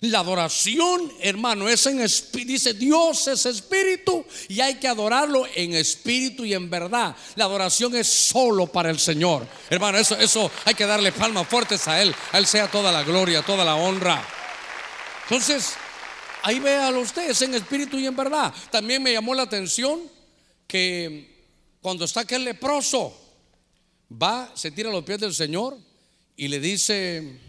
La adoración, hermano, es en espíritu. Dice Dios es espíritu y hay que adorarlo en espíritu y en verdad. La adoración es solo para el Señor. Hermano, eso, eso hay que darle palmas fuertes a Él. A Él sea toda la gloria, toda la honra. Entonces, Ahí véalo usted, es en espíritu y en verdad. También me llamó la atención que cuando está aquel leproso, va, se tira los pies del Señor y le dice,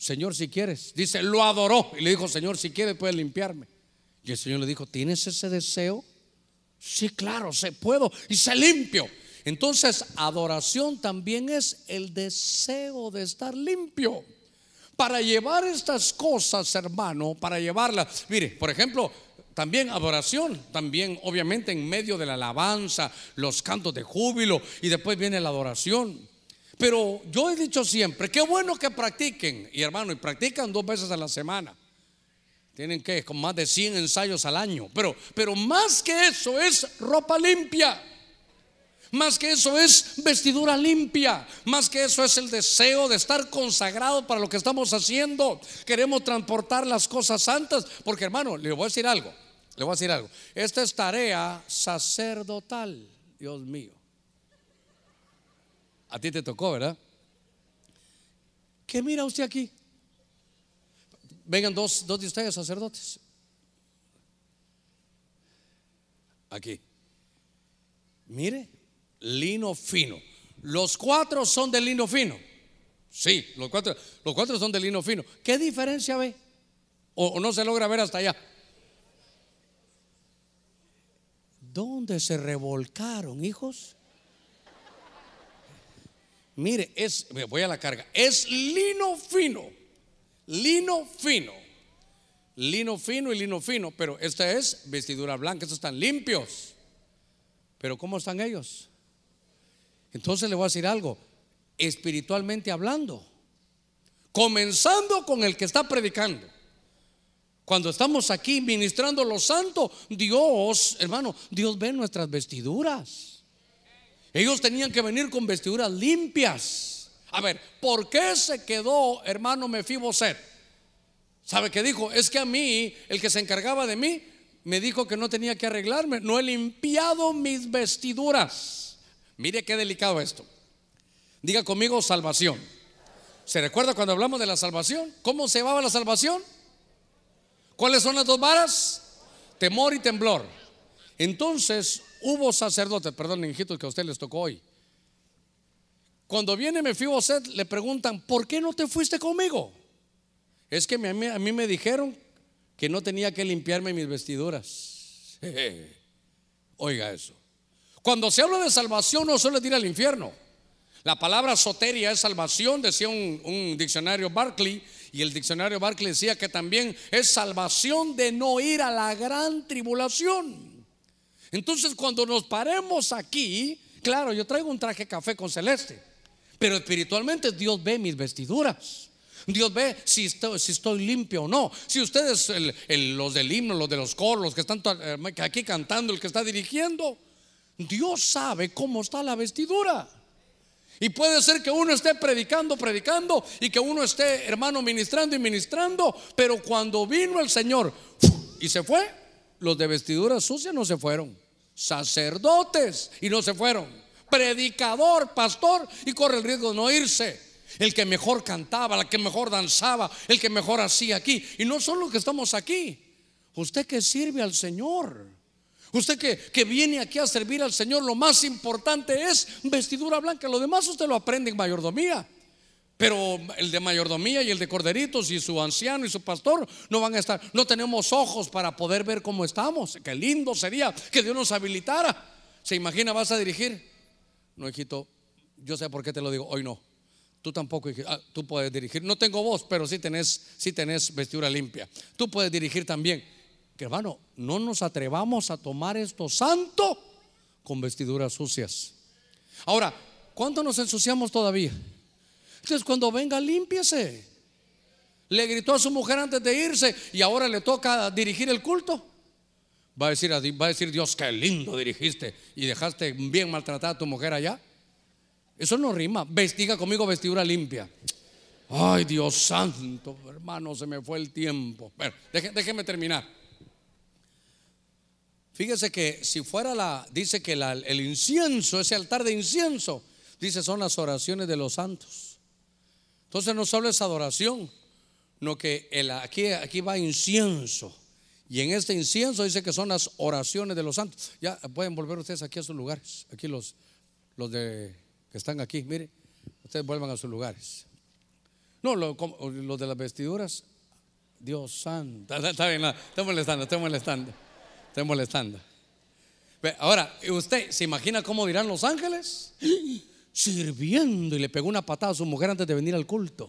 Señor, si quieres. Dice, lo adoró y le dijo, Señor, si quieres, puedes limpiarme. Y el Señor le dijo, ¿tienes ese deseo? Sí, claro, se puedo y se limpio. Entonces, adoración también es el deseo de estar limpio para llevar estas cosas, hermano, para llevarlas. Mire, por ejemplo, también adoración, también obviamente en medio de la alabanza, los cantos de júbilo y después viene la adoración. Pero yo he dicho siempre, qué bueno que practiquen, y hermano, y practican dos veces a la semana. Tienen que, con más de 100 ensayos al año. Pero, pero más que eso es ropa limpia. Más que eso es vestidura limpia. Más que eso es el deseo de estar consagrado para lo que estamos haciendo. Queremos transportar las cosas santas. Porque hermano, le voy a decir algo. Le voy a decir algo. Esta es tarea sacerdotal. Dios mío. A ti te tocó, ¿verdad? ¿Qué mira usted aquí? Vengan dos, dos de ustedes sacerdotes. Aquí. Mire, lino fino. Los cuatro son de lino fino. Sí, los cuatro, los cuatro son de lino fino. ¿Qué diferencia ve? ¿O, no se logra ver hasta allá? ¿Dónde se revolcaron, hijos? Mire, es, voy a la carga, es lino fino, lino fino, lino fino y lino fino, pero esta es vestidura blanca, estos están limpios. Pero ¿cómo están ellos? Entonces le voy a decir algo, espiritualmente hablando, comenzando con el que está predicando. Cuando estamos aquí ministrando lo santo, Dios, hermano, Dios ve nuestras vestiduras. Ellos tenían que venir con vestiduras limpias. A ver, ¿por qué se quedó, hermano Mefiboset? ¿Sabe qué dijo? Es que a mí, el que se encargaba de mí, me dijo que no tenía que arreglarme. No he limpiado mis vestiduras. Mire qué delicado esto. Diga conmigo salvación. ¿Se recuerda cuando hablamos de la salvación? ¿Cómo se llamaba la salvación? ¿Cuáles son las dos varas? Temor y temblor. Entonces hubo sacerdotes, perdón, hijitos, que a usted les tocó hoy. Cuando viene Mefiboset, le preguntan, ¿por qué no te fuiste conmigo? Es que a mí, me dijeron que no tenía que limpiarme mis vestiduras. [laughs] Oiga eso. Cuando se habla de salvación no solo ir al infierno. La palabra soteria es salvación, decía un, diccionario Barclay, y el diccionario Barclay decía que también es salvación de no ir a la gran tribulación. Entonces cuando nos paremos aquí, claro, yo traigo un traje café con celeste, pero espiritualmente Dios ve mis vestiduras. Dios ve si estoy, limpio o no. Si ustedes, los del himno, los de los coros, los que están eh, aquí cantando, el que está dirigiendo, Dios sabe cómo está la vestidura. Y puede ser que uno esté predicando, predicando y que uno esté, hermano, ministrando y ministrando, pero cuando vino el Señor y se fue, los de vestiduras sucias no se fueron. Sacerdotes y no se fueron. Predicador, pastor y corre el riesgo de no irse. El que mejor cantaba, el que mejor danzaba, el que mejor hacía aquí. Y no solo que estamos aquí, usted que sirve al Señor. Usted que, viene aquí a servir al Señor, lo más importante es vestidura blanca. Lo demás usted lo aprende en mayordomía. Pero el de mayordomía y el de corderitos y su anciano y su pastor no van a estar. No tenemos ojos para poder ver cómo estamos. Qué lindo sería que Dios nos habilitara. ¿Se imagina vas a dirigir? No, hijito, yo sé por qué te lo digo. Hoy no. Tú tampoco, ah, tú puedes dirigir. No tengo voz, pero sí tenés, sí tenés vestidura limpia. Tú puedes dirigir también hermano, no nos atrevamos a tomar esto santo con vestiduras sucias. Ahora, ¿cuánto nos ensuciamos todavía? Entonces, cuando venga, límpiese. Le gritó a su mujer antes de irse y ahora le toca dirigir el culto. Va a decir, a Dios, qué lindo dirigiste y dejaste bien maltratada a tu mujer allá. Eso no rima. Vestiga conmigo vestidura limpia. Ay, Dios santo, hermano, se me fue el tiempo. Bueno, déjeme terminar. Fíjese que si fuera la, dice que el incienso, ese altar de incienso, dice son las oraciones de los santos. Entonces no solo es adoración, no que el, aquí, aquí va incienso. Y en este incienso dice que son las oraciones de los santos. Ya pueden volver ustedes aquí a sus lugares. Aquí los, los de, que están aquí, mire, ustedes vuelvan a sus lugares. No, los de las vestiduras, Dios santo. [laughs] Está bien, está molestando, está molestando. Estoy molestando. Ahora, ¿usted se imagina cómo dirán los ángeles? Sirviendo y le pegó una patada a su mujer antes de venir al culto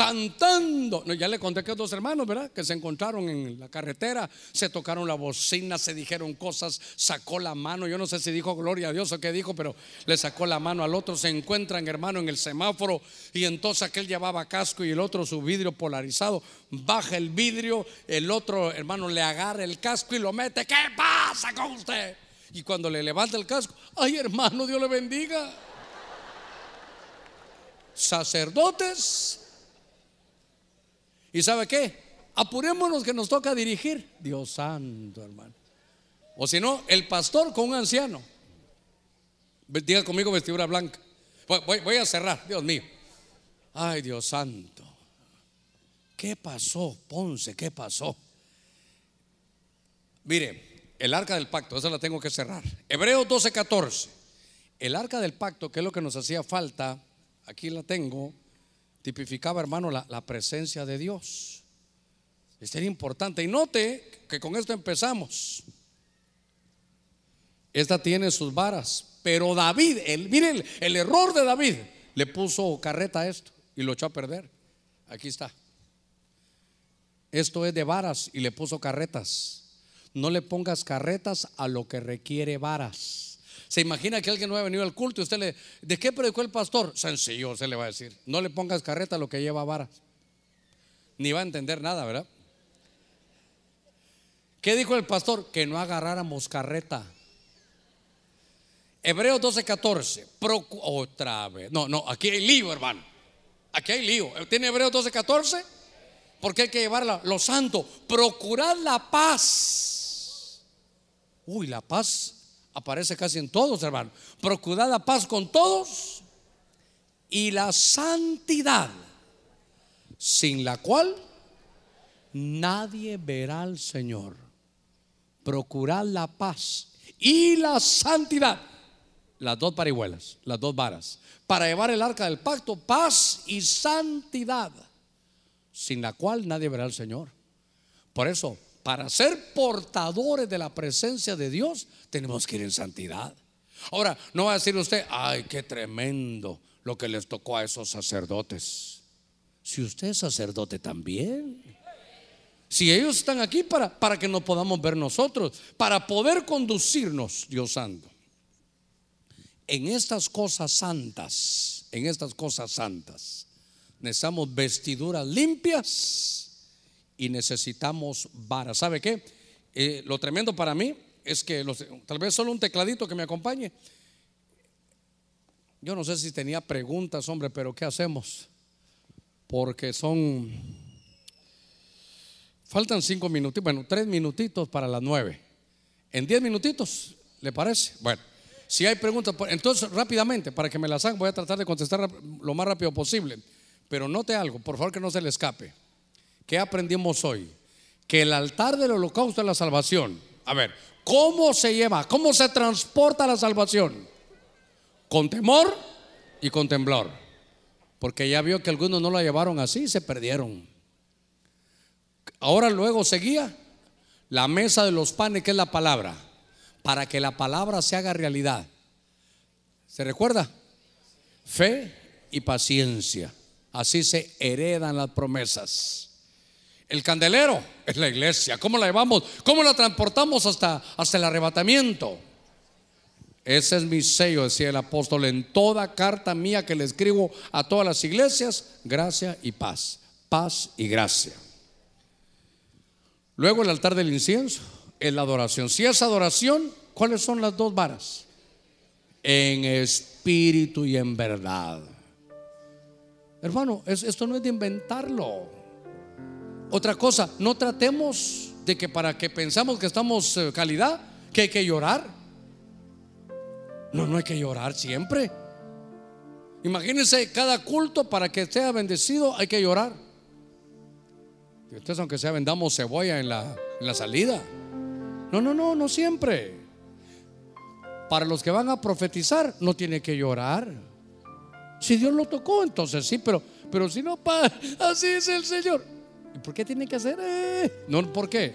cantando. No, ya le conté que dos hermanos, ¿verdad? Que se encontraron en la carretera, se tocaron la bocina, se dijeron cosas, sacó la mano. Yo no sé si dijo gloria a Dios o qué dijo, pero le sacó la mano al otro. Se encuentran, hermano, en el semáforo y entonces aquel llevaba casco y el otro su vidrio polarizado. Baja el vidrio, el otro hermano le agarra el casco y lo mete. ¿Qué pasa con usted? Y cuando le levanta el casco, ay hermano, Dios le bendiga. Sacerdotes ¿Y sabe qué? Apurémonos que nos toca dirigir. Dios santo, hermano. O si no, el pastor con un anciano. Diga conmigo vestidura blanca. Voy, a cerrar, Dios mío. Ay, Dios santo. ¿Qué pasó, Ponce? ¿Qué pasó? Mire, el arca del pacto, esa la tengo que cerrar. Hebreos 12, 14. El arca del pacto, que es lo que nos hacía falta, aquí la tengo tipificaba, hermano, la, presencia de Dios. Es importante. Y note que con esto empezamos. Esta tiene sus varas. Pero David, el, miren el, error de David, le puso carreta a esto y lo echó a perder. Aquí está. Esto es de varas y le puso carretas. No le pongas carretas a lo que requiere varas. Se imagina que alguien no ha venido al culto y usted le, ¿de qué predicó el pastor? Sencillo, se le va a decir. No le pongas carreta a lo que lleva vara. Ni va a entender nada, ¿verdad? ¿Qué dijo el pastor? Que no agarráramos carreta. Hebreos 12, 14. otra vez. No, no, aquí hay lío, hermano. Aquí hay lío. ¿Tiene Hebreos 12, 14? Porque hay que llevarla. Lo santo, procurar la paz. Uy, la paz aparece casi en todos, hermano. Procurad la paz con todos y la santidad, sin la cual nadie verá al Señor. Procurad la paz y la santidad, las dos parihuelas, las dos varas, para llevar el arca del pacto, paz y santidad, sin la cual nadie verá al Señor. Por eso, para ser portadores de la presencia de Dios, tenemos que ir en santidad. Ahora, no va a decir usted, ay, qué tremendo lo que les tocó a esos sacerdotes. Si usted es sacerdote también. Si ellos están aquí para, para que nos podamos ver nosotros, para poder conducirnos, Dios santo. En estas cosas santas, en estas cosas santas, necesitamos vestiduras limpias y necesitamos varas. ¿Sabe qué? Eh, lo tremendo para mí es que tal vez solo un tecladito que me acompañe. Yo no sé si tenía preguntas, hombre, pero ¿qué hacemos? Porque son... Faltan cinco minutitos, bueno, tres minutitos para las nueve. En diez minutitos, ¿le parece? Bueno, si hay preguntas, pues, entonces rápidamente, para que me las hagan, voy a tratar de contestar lo más rápido posible. Pero note algo, por favor que no se le escape. ¿Qué aprendimos hoy? Que el altar del holocausto es la salvación. A ver, ¿cómo se lleva? ¿Cómo se transporta la salvación? Con temor y con temblor. Porque ya vio que algunos no la llevaron así y se perdieron. Ahora luego seguía la mesa de los panes, que es la palabra, para que la palabra se haga realidad. ¿Se recuerda? Fe y paciencia. Así se heredan las promesas. El candelero es la iglesia. ¿Cómo la llevamos? ¿Cómo la transportamos hasta, hasta el arrebatamiento? Ese es mi sello, decía el apóstol, en toda carta mía que le escribo a todas las iglesias, gracia y paz. Paz y gracia. Luego el altar del incienso es la adoración. Si es adoración, ¿cuáles son las dos varas? En espíritu y en verdad. Hermano, esto no es de inventarlo. Otra cosa, no tratemos de que para que pensamos que estamos eh, calidad, que hay que llorar. No, no hay que llorar siempre. Imagínense cada culto para que sea bendecido hay que llorar. Y ustedes aunque sea vendamos cebolla en la, en la salida. No, no, no, no siempre. Para los que van a profetizar no tiene que llorar. Si Dios lo tocó, entonces sí, pero, pero si no, [laughs] así es el Señor. ¿Y por qué tiene que hacer? No, ¿por qué?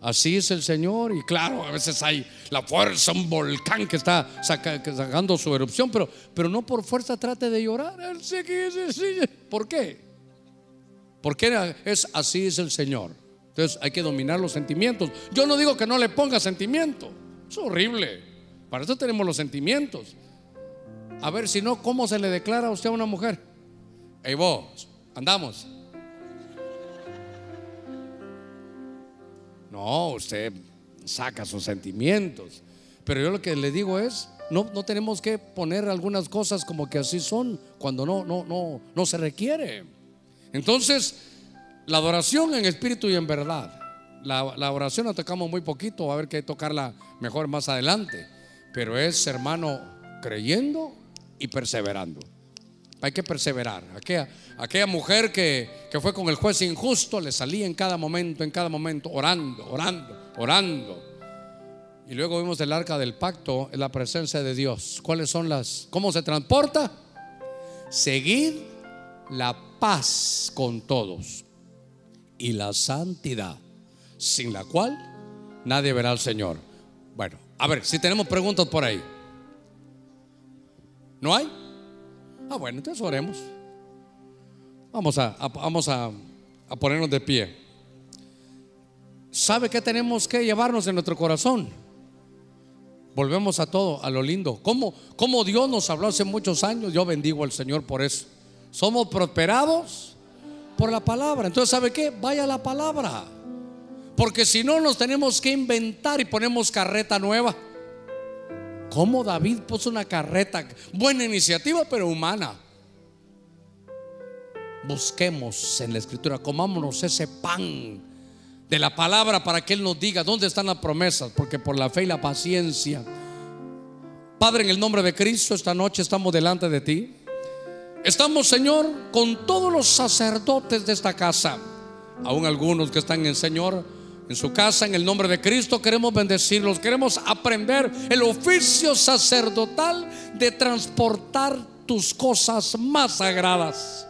Así es el Señor y claro, a veces hay la fuerza, un volcán que está sacando su erupción, pero, pero no por fuerza trate de llorar. ¿Por qué? Porque es así es el Señor. Entonces hay que dominar los sentimientos. Yo no digo que no le ponga sentimiento. Es horrible. Para eso tenemos los sentimientos. A ver, si no, ¿cómo se le declara a usted a una mujer? Ey, vos, andamos. No, usted saca sus sentimientos. Pero yo lo que le digo es, no, no tenemos que poner algunas cosas como que así son cuando no, no, no, no se requiere. Entonces, la adoración en espíritu y en verdad. La, la oración la tocamos muy poquito, va a haber que tocarla mejor más adelante. Pero es, hermano, creyendo y perseverando. Hay que perseverar. Aquella, mujer que, que, fue con el juez injusto le salía en cada momento, en cada momento, orando, orando, orando. Y luego vimos el arca del pacto en la presencia de Dios. ¿Cuáles son las? ¿Cómo se transporta? Seguir la paz con todos y la santidad, sin la cual nadie verá al Señor. Bueno, a ver, si tenemos preguntas por ahí. ¿No hay? Ah, bueno, entonces oremos. Vamos a, vamos a, ponernos de pie. ¿Sabe qué tenemos que llevarnos en nuestro corazón? Volvemos a todo, a lo lindo. ¿Cómo, ¿Cómo Dios nos habló hace muchos años? Yo bendigo al Señor por eso. Somos prosperados por la palabra. Entonces, ¿sabe qué? Vaya a la palabra. Porque si no, nos tenemos que inventar y ponemos carreta nueva. ¿Cómo David puso una carreta? Buena iniciativa, pero humana. Busquemos en la escritura, comámonos ese pan de la palabra para que Él nos diga dónde están las promesas, porque por la fe y la paciencia. Padre, en el nombre de Cristo, esta noche estamos delante de ti. Estamos, Señor, con todos los sacerdotes de esta casa, aún algunos que están en Señor en su casa, en el nombre de Cristo, queremos bendecirlos, queremos aprender el oficio sacerdotal de transportar tus cosas más sagradas.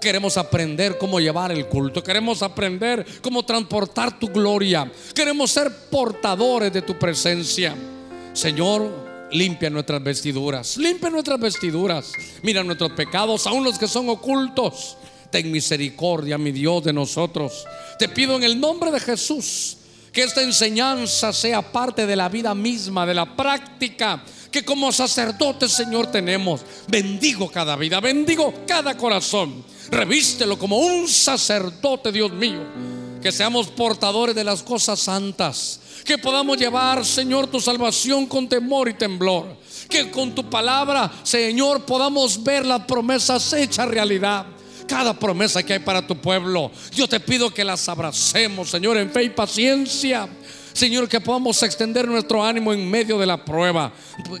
Queremos aprender cómo llevar el culto. Queremos aprender cómo transportar tu gloria. Queremos ser portadores de tu presencia. Señor, limpia nuestras vestiduras. Limpia nuestras vestiduras. Mira nuestros pecados, aún los que son ocultos. Ten misericordia, mi Dios, de nosotros. Te pido en el nombre de Jesús que esta enseñanza sea parte de la vida misma, de la práctica que como sacerdotes, Señor, tenemos. Bendigo cada vida, bendigo cada corazón. Revístelo como un sacerdote, Dios mío, que seamos portadores de las cosas santas, que podamos llevar, Señor, tu salvación con temor y temblor, que con tu palabra, Señor, podamos ver las promesas hechas realidad. Cada promesa que hay para tu pueblo, yo te pido que las abracemos, Señor, en fe y paciencia. Señor, que podamos extender nuestro ánimo en medio de la prueba,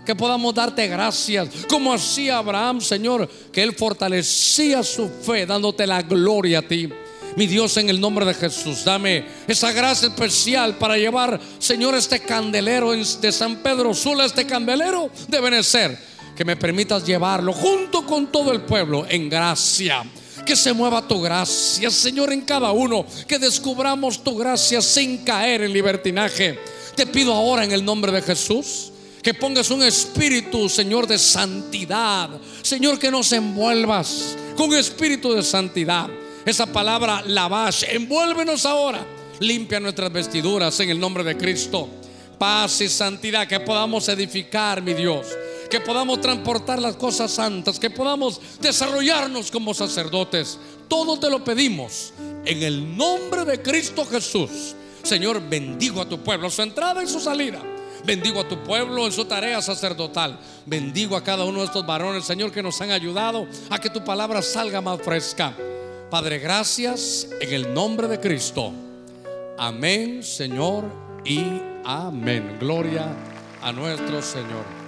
que podamos darte gracias, como hacía Abraham, Señor, que él fortalecía su fe, dándote la gloria a ti. Mi Dios, en el nombre de Jesús, dame esa gracia especial para llevar, Señor, este candelero de San Pedro Sula, este candelero de Benecer, que me permitas llevarlo junto con todo el pueblo en gracia. Que se mueva tu gracia, Señor, en cada uno. Que descubramos tu gracia sin caer en libertinaje. Te pido ahora en el nombre de Jesús que pongas un espíritu, Señor, de santidad. Señor, que nos envuelvas con espíritu de santidad. Esa palabra lavash, envuélvenos ahora. Limpia nuestras vestiduras en el nombre de Cristo. Paz y santidad, que podamos edificar, mi Dios. Que podamos transportar las cosas santas, que podamos desarrollarnos como sacerdotes. Todo te lo pedimos en el nombre de Cristo Jesús. Señor, bendigo a tu pueblo, su entrada y su salida. Bendigo a tu pueblo en su tarea sacerdotal. Bendigo a cada uno de estos varones, Señor, que nos han ayudado a que tu palabra salga más fresca. Padre, gracias en el nombre de Cristo. Amén, Señor, y amén. Gloria a nuestro Señor.